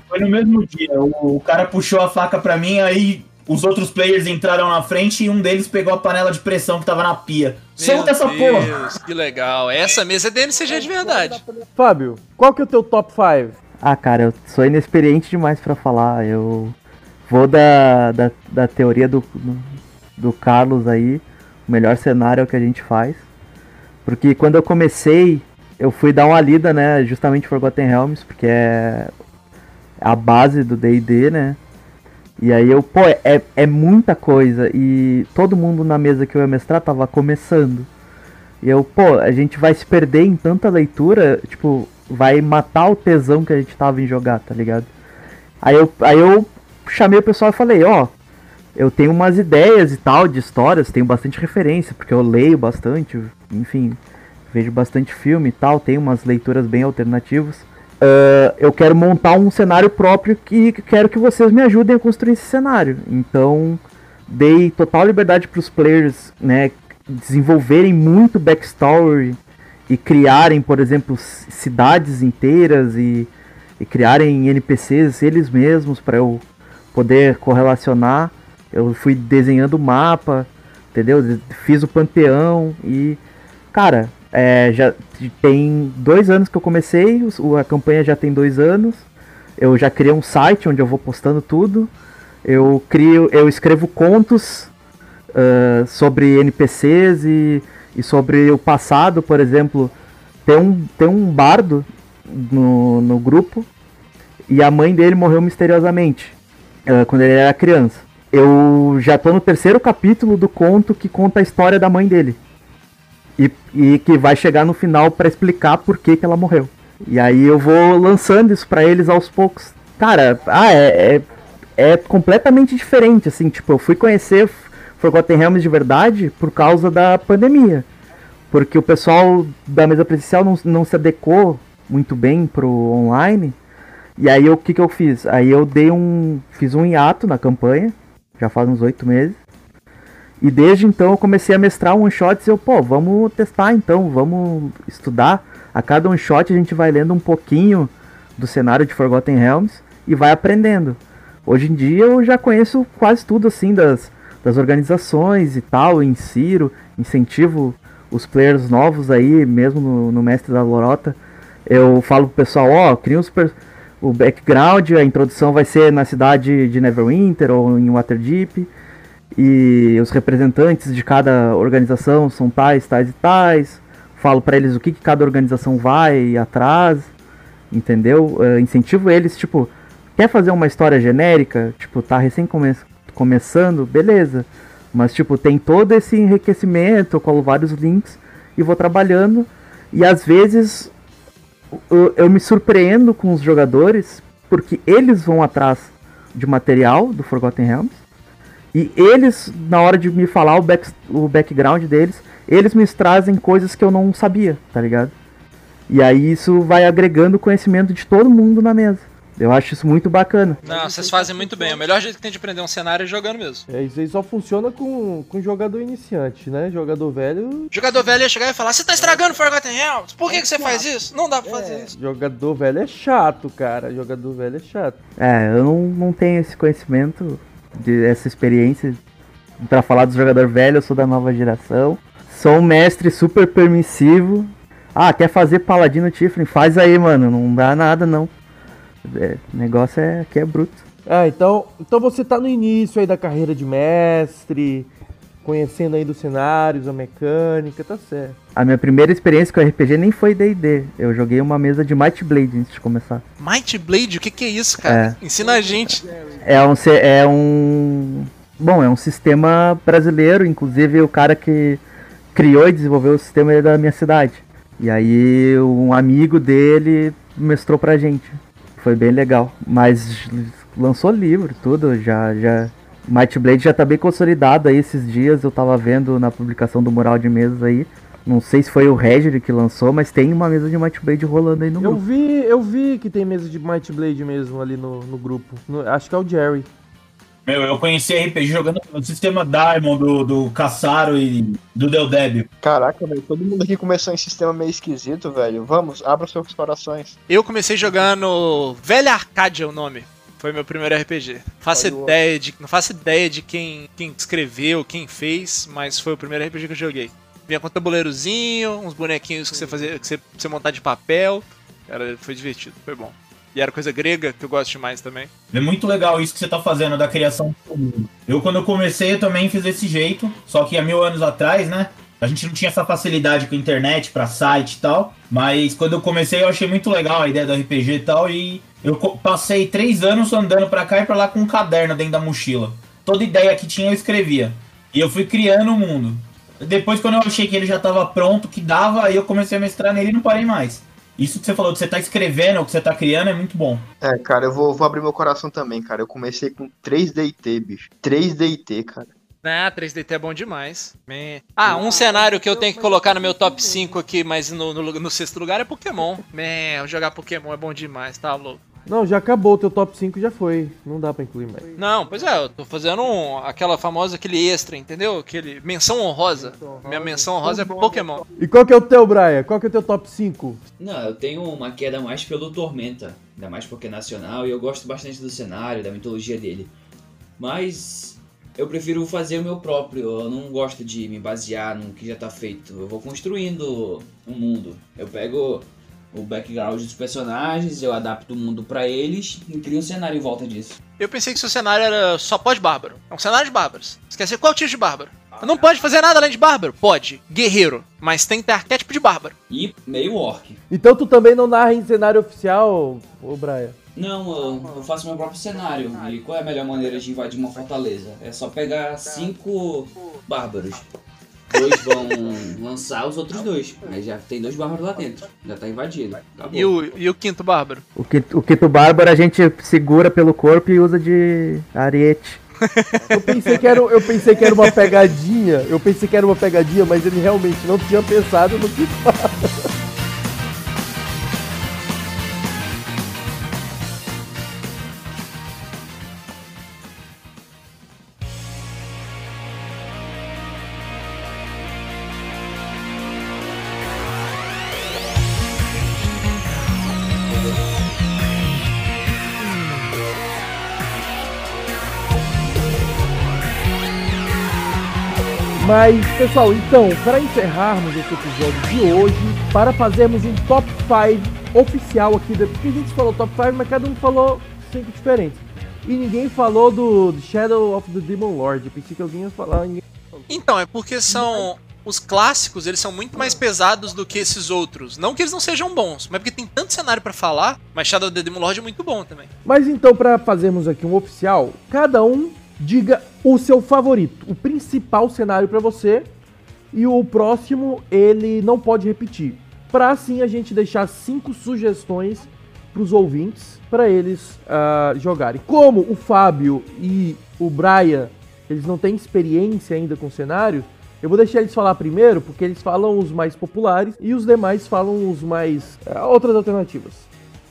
Foi no mesmo dia. O, o cara puxou a faca pra mim, aí os outros players entraram na frente e um deles pegou a panela de pressão que tava na pia. Solta essa Meu porra! Deus, que legal. Essa mesa é DMCG de verdade. Fábio, qual que é o teu top 5? Ah, cara, eu sou inexperiente demais pra falar. Eu vou da, da, da teoria do, do Carlos aí. O melhor cenário é o que a gente faz. Porque quando eu comecei, eu fui dar uma lida, né? Justamente Forgotten Realms, porque é a base do DD, né? E aí eu, pô, é, é muita coisa. E todo mundo na mesa que eu ia mestrar tava começando. E eu, pô, a gente vai se perder em tanta leitura, tipo, vai matar o tesão que a gente tava em jogar, tá ligado? Aí eu, aí eu chamei o pessoal e falei, ó, eu tenho umas ideias e tal de histórias, tenho bastante referência, porque eu leio bastante, enfim, vejo bastante filme e tal, tenho umas leituras bem alternativas. Ah, eu quero montar um cenário próprio e quero que vocês me ajudem a construir esse cenário. Então, dei total liberdade para os players, né, desenvolverem muito backstory e criarem, por exemplo, cidades inteiras e, e criarem NPCs eles mesmos para eu poder correlacionar. Eu fui desenhando o mapa, entendeu? De- Fiz o panteão e, cara, é, já tem dois anos que eu comecei, a campanha já tem dois anos. Eu já criei um site onde eu vou postando tudo. Eu crio, eu escrevo contos ah, sobre NPCs e, e sobre o passado, por exemplo. Tem um, tem um bardo no, no grupo e a mãe dele morreu misteriosamente ah, quando ele era criança. Eu já tô no terceiro capítulo do conto que conta a história da mãe dele. E, e que vai chegar no final pra explicar por que, que ela morreu. E aí eu vou lançando isso pra eles aos poucos. Cara, ah, é, é, é completamente diferente, assim, tipo, eu fui conhecer Forgotten Realms de verdade por causa da pandemia. Porque o pessoal da mesa presencial não, não se adequou muito bem pro online. E aí o que, que eu fiz? Aí eu dei um. fiz um hiato na campanha, já faz uns oito meses. E desde então eu comecei a mestrar one shots e eu, pô, vamos testar então, vamos estudar. A cada one shot a gente vai lendo um pouquinho do cenário de Forgotten Realms e vai aprendendo. Hoje em dia eu já conheço quase tudo assim das, das organizações e tal, insiro, incentivo os players novos aí, mesmo no, no Mestre da Lorota. Eu falo pro pessoal, ó, cria os per- o background, a introdução vai ser na cidade de Neverwinter ou em Waterdeep. E os representantes de cada organização são tais, tais e tais. Falo pra eles o que, que cada organização vai atrás, entendeu? Eh, incentivo eles, tipo, quer fazer uma história genérica? Tipo, tá recém come começando, beleza. Mas, tipo, tem todo esse enriquecimento, eu colo vários links e vou trabalhando. E às vezes eu, eu me surpreendo com os jogadores, porque eles vão atrás de material do Forgotten Realms. E eles, na hora de me falar o, back, o background deles, eles me trazem coisas que eu não sabia, tá ligado? E aí isso vai agregando conhecimento de todo mundo na mesa. Eu acho isso muito bacana. Não, vocês fazem muito bem. O melhor jeito que tem de aprender um cenário é jogando mesmo. É, isso aí só funciona com, com jogador iniciante, né? Jogador velho. Jogador velho ia chegar e falar: Você tá estragando Forgotten Realms? Por que, que você faz isso? Não dá pra fazer isso. Jogador velho é chato, cara. Jogador velho é chato. É, eu não, não tenho esse conhecimento, de, essa experiência pra falar do jogador velho, eu sou da nova geração. Sou um mestre super permissivo. Ah, quer fazer paladino Tiflin? Faz aí, mano. Não dá nada, não. É, o negócio é que é bruto. Ah, então, então você tá no início aí da carreira de mestre, conhecendo aí dos cenários, a mecânica, tá certo. A minha primeira experiência com RPG nem foi D&D. Eu joguei uma mesa de Might Blade antes de começar. Might Blade, o que, que é isso, cara? Ensina a gente. É um, é um. Bom, é um sistema brasileiro, inclusive o cara que criou e desenvolveu o sistema é da minha cidade. E aí um amigo dele mestrou pra gente. Foi bem legal. Mas lançou livro, tudo, já. já... Might Blade já tá bem consolidado aí esses dias, eu tava vendo na publicação do Mural de Mesas aí. Não sei se foi o Regir que lançou, mas tem uma mesa de Might Blade rolando aí no Eu grupo. vi, eu vi que tem mesa de Might Blade mesmo ali no, no grupo. No- acho que é o Jerry. Meu, eu conheci RPG jogando no sistema Diamond do, do Caçaro e do Del Débio. Caraca, velho, todo mundo aqui começou em sistema meio esquisito, velho. Vamos, abra seus corações. Eu comecei jogando Velha Arcádia, é o nome. Foi meu primeiro RPG. Faço Olha ideia de, não faço ideia de quem, quem escreveu, quem fez, mas foi o primeiro RPG que eu joguei. Vinha com um tabuleirozinho, uns bonequinhos que você fazia, que você, você montar de papel. Era, foi divertido, foi bom. E era coisa grega, que eu gosto demais também. É muito legal isso que você tá fazendo da criação do mundo. Eu, quando eu comecei, eu também fiz desse jeito. Só que há mil anos atrás, né? A gente não tinha essa facilidade com internet pra site e tal. Mas quando eu comecei, eu achei muito legal a ideia do RPG e tal. E eu passei três anos andando pra cá e pra lá com um caderno dentro da mochila. Toda ideia que tinha, eu escrevia. E eu fui criando o mundo. Depois, quando eu achei que ele já tava pronto, que dava, aí eu comecei a mestrar nele e não parei mais. Isso que você falou, que você tá escrevendo, o que você tá criando, é muito bom. É, cara, eu vou, vou abrir meu coração também, cara. Eu comecei com 3 DT, bicho. 3 DT, cara. Ah, 3DT é bom demais. Man. Ah, um cenário que eu tenho que colocar no meu top 5 aqui, mas no, no, no sexto lugar é Pokémon. Man, jogar Pokémon é bom demais, tá louco? Não, já acabou, o teu top 5 já foi. Não dá pra incluir mais. Não, pois é, eu tô fazendo um, aquela famosa, aquele extra, entendeu? Aquele menção honrosa. Minha menção honrosa é Pokémon. E qual que é o teu, Brian? Qual que é o teu top 5? Não, eu tenho uma queda mais pelo Tormenta, ainda mais porque é nacional, e eu gosto bastante do cenário, da mitologia dele. Mas eu prefiro fazer o meu próprio, eu não gosto de me basear no que já tá feito. Eu vou construindo um mundo. Eu pego o background dos personagens, eu adapto o mundo pra eles e crio um cenário em volta disso. Eu pensei que seu cenário era só pode bárbaro. É um cenário de bárbaros. Ser qual tipo de bárbaro? Não pode fazer nada além de bárbaro? Pode. Guerreiro. Mas tem que ter arquétipo de bárbaro. E meio orc. Então tu também não narra em cenário oficial, ô Brian? Não, eu, eu faço meu próprio cenário. E qual é a melhor maneira de invadir uma fortaleza? É só pegar cinco bárbaros. Dois vão lançar os outros dois. Aí já tem dois bárbaros lá dentro. Já tá invadido. Acabou. E o, e o quinto bárbaro? O quinto, o quinto bárbaro a gente segura pelo corpo e usa de ariete. Eu pensei que era, eu pensei que era uma pegadinha. Eu pensei que era uma pegadinha, mas ele realmente não tinha pensado no que Mas, pessoal, então, para encerrarmos esse episódio de hoje, para fazermos um top 5 oficial aqui, porque a gente falou top 5, mas cada um falou 5 diferentes. E ninguém falou do do Shadow of the Demon Lord. Eu pensei que alguém ia falar. Ninguém... Então, é porque são. Os clássicos, eles são muito mais pesados do que esses outros. Não que eles não sejam bons, mas porque tem tanto cenário pra falar. Mas Shadow of the Demon Lord é muito bom também. Mas então, para fazermos aqui um oficial, cada um diga o seu favorito, o principal cenário para você. E o próximo, ele não pode repetir. Para assim a gente deixar cinco sugestões para os ouvintes, para eles ah, jogarem. Como o Fábio e o Brian, eles não têm experiência ainda com cenário, eu vou deixar eles falar primeiro, porque eles falam os mais populares e os demais falam os mais. ah, outras alternativas.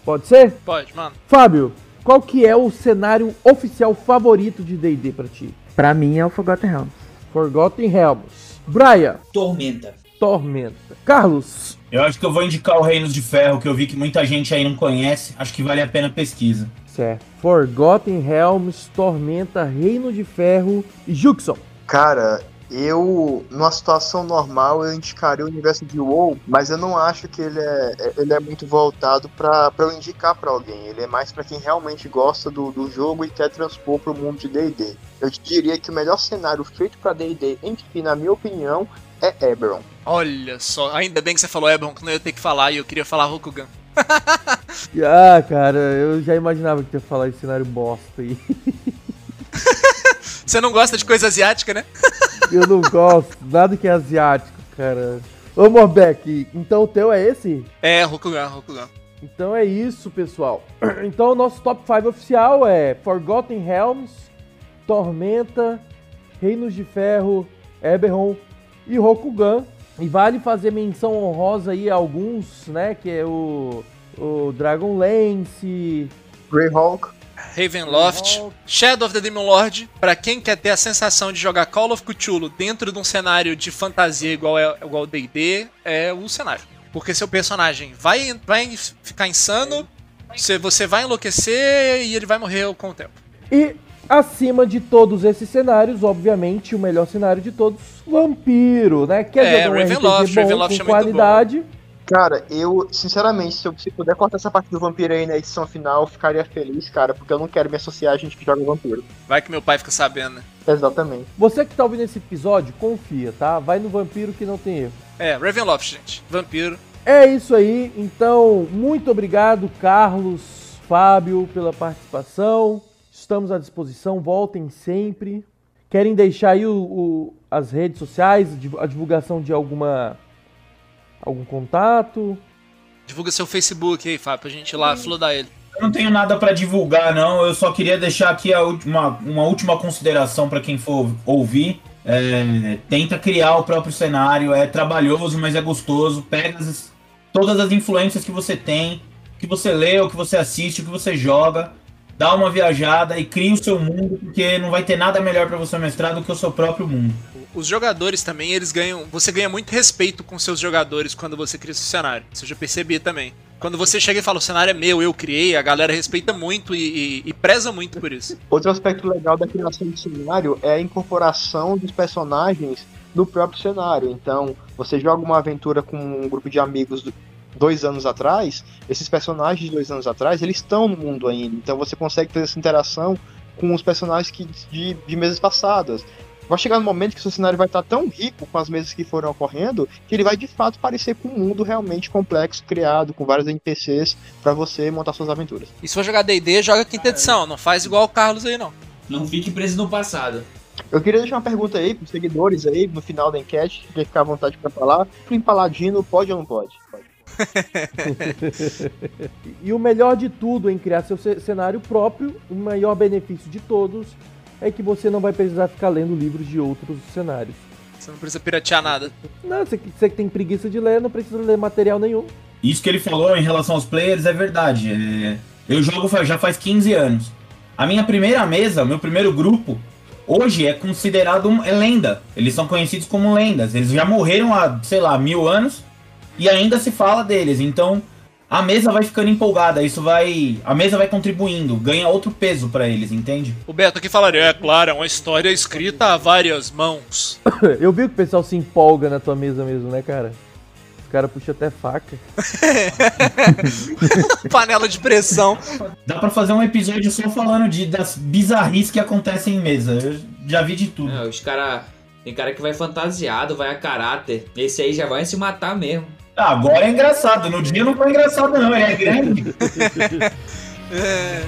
Pode ser? Pode, mano. Fábio, qual que é o cenário oficial favorito de D&D pra ti? Pra mim é o Forgotten Realms. Forgotten Realms. Brian, Tormenta. Tormenta. Carlos, Eu acho que eu vou indicar o Reinos de Ferro, que eu vi que muita gente aí não conhece. Acho que vale a pena a pesquisa. certo. Forgotten Realms, Tormenta, Reino de Ferro e Juxon. Cara, eu, numa situação normal, eu indicaria o universo de WoW, mas eu não acho que ele é, ele é muito voltado pra pra eu indicar pra alguém. Ele é mais pra quem realmente gosta do, do jogo e quer transpor pro mundo de D&D. Eu diria que o melhor cenário feito pra D&D, enfim, na minha opinião, é Eberron. Olha só, ainda bem que você falou Ebron, que não ia ter que falar e eu queria falar Rokugan. Ah, cara, eu já imaginava que ia falar esse cenário bosta aí. Você não gosta de coisa asiática, né? Eu não gosto, nada que é asiático, cara. Ô, Morbeck, então o teu é esse? É, Rokugan, Rokugan. Então é isso, pessoal. Então o nosso top 5 oficial é Forgotten Realms, Tormenta, Reinos de Ferro, Eberron e Rokugan. E vale fazer menção honrosa aí a alguns, né? Que é o, o Dragonlance, Greyhawk, Ravenloft, Shadow of the Demon Lord, pra quem quer ter a sensação de jogar Call of Cthulhu dentro de um cenário de fantasia igual é igual D&D, é o cenário. Porque seu personagem vai, vai ficar insano, você, você vai enlouquecer e ele vai morrer com o tempo. E acima de todos esses cenários, obviamente, o melhor cenário de todos, Vampiro, né? Quer É, jogar um Ravenloft, RPG bom, Ravenloft com é muito qualidade. Cara, eu, sinceramente, se eu se puder cortar essa parte do vampiro aí na edição final, eu ficaria feliz, cara, porque eu não quero me associar a gente que joga vampiro. Vai que meu pai fica sabendo, né? Exatamente. Você que tá ouvindo esse episódio, confia, tá? Vai no Vampiro que não tem erro. É, Ravenloft, gente. Vampiro. É isso aí, então, muito obrigado, Carlos, Fábio, pela participação. Estamos à disposição, voltem sempre. Querem deixar aí o, o- as redes sociais, a divulgação de alguma algum contato? Divulga seu Facebook aí, Fábio, pra gente ir lá flodar ele. Eu não tenho nada pra divulgar, não. Eu só queria deixar aqui a última, uma última consideração pra quem for ouvir. É, tenta criar o próprio cenário. É trabalhoso, mas é gostoso. Pega as- todas as influências que você tem, que você lê, o que você assiste, o que você joga. Dá uma viajada e cria o seu mundo, porque não vai ter nada melhor pra você mestrar do que o seu próprio mundo. Os jogadores também, eles ganham. Você ganha muito respeito com seus jogadores quando você cria esse cenário. Isso eu já percebi também. Quando você chega e fala, o cenário é meu, eu criei, a galera respeita muito e, e- e preza muito por isso. Outro aspecto legal da criação de cenário é a incorporação dos personagens no próprio cenário. Então, você joga uma aventura com um grupo de amigos do- dois anos atrás, esses personagens de dois anos atrás, eles estão no mundo ainda. Então você consegue ter essa interação com os personagens que, de, de mesas passadas. Vai chegar um momento que seu cenário vai estar tão rico com as mesas que foram ocorrendo que ele vai de fato parecer com um mundo realmente complexo, criado, com vários NPCs para você montar suas aventuras. E se for jogar DD, joga quinta edição. Não faz igual o Carlos aí, não. Não fique preso no passado. Eu queria deixar uma pergunta aí pros seguidores aí, no final da enquete, quem ficar à vontade pra falar. Flynn Paladino pode ou não pode? Pode. E o melhor de tudo em criar seu ce- cenário próprio, o maior benefício de todos, é que você não vai precisar ficar lendo livros de outros cenários. Você não precisa piratear nada. Não, você, que- você que tem preguiça de ler, não precisa ler material nenhum. Isso que ele falou em relação aos players é verdade. É, Eu jogo já faz 15 anos. A minha primeira mesa, meu primeiro grupo, hoje é considerado um, é lenda. Eles são conhecidos como lendas. Eles já morreram há, sei lá, mil anos e ainda se fala deles. Então a mesa vai ficando empolgada. Isso vai. A mesa vai contribuindo, ganha outro peso pra eles, entende? O Beto aqui falaria, é claro, é uma história escrita a várias mãos. Eu vi que o pessoal se empolga na tua mesa mesmo, né, cara? Os caras puxam até faca. Panela de pressão. Dá pra fazer um episódio só falando de, das bizarrices que acontecem em mesa. Eu já vi de tudo. É, os cara. Tem cara que vai fantasiado, vai a caráter. Esse aí já vai se matar mesmo. Ah, agora é engraçado. No dia não foi engraçado, não. Ele é grande. É.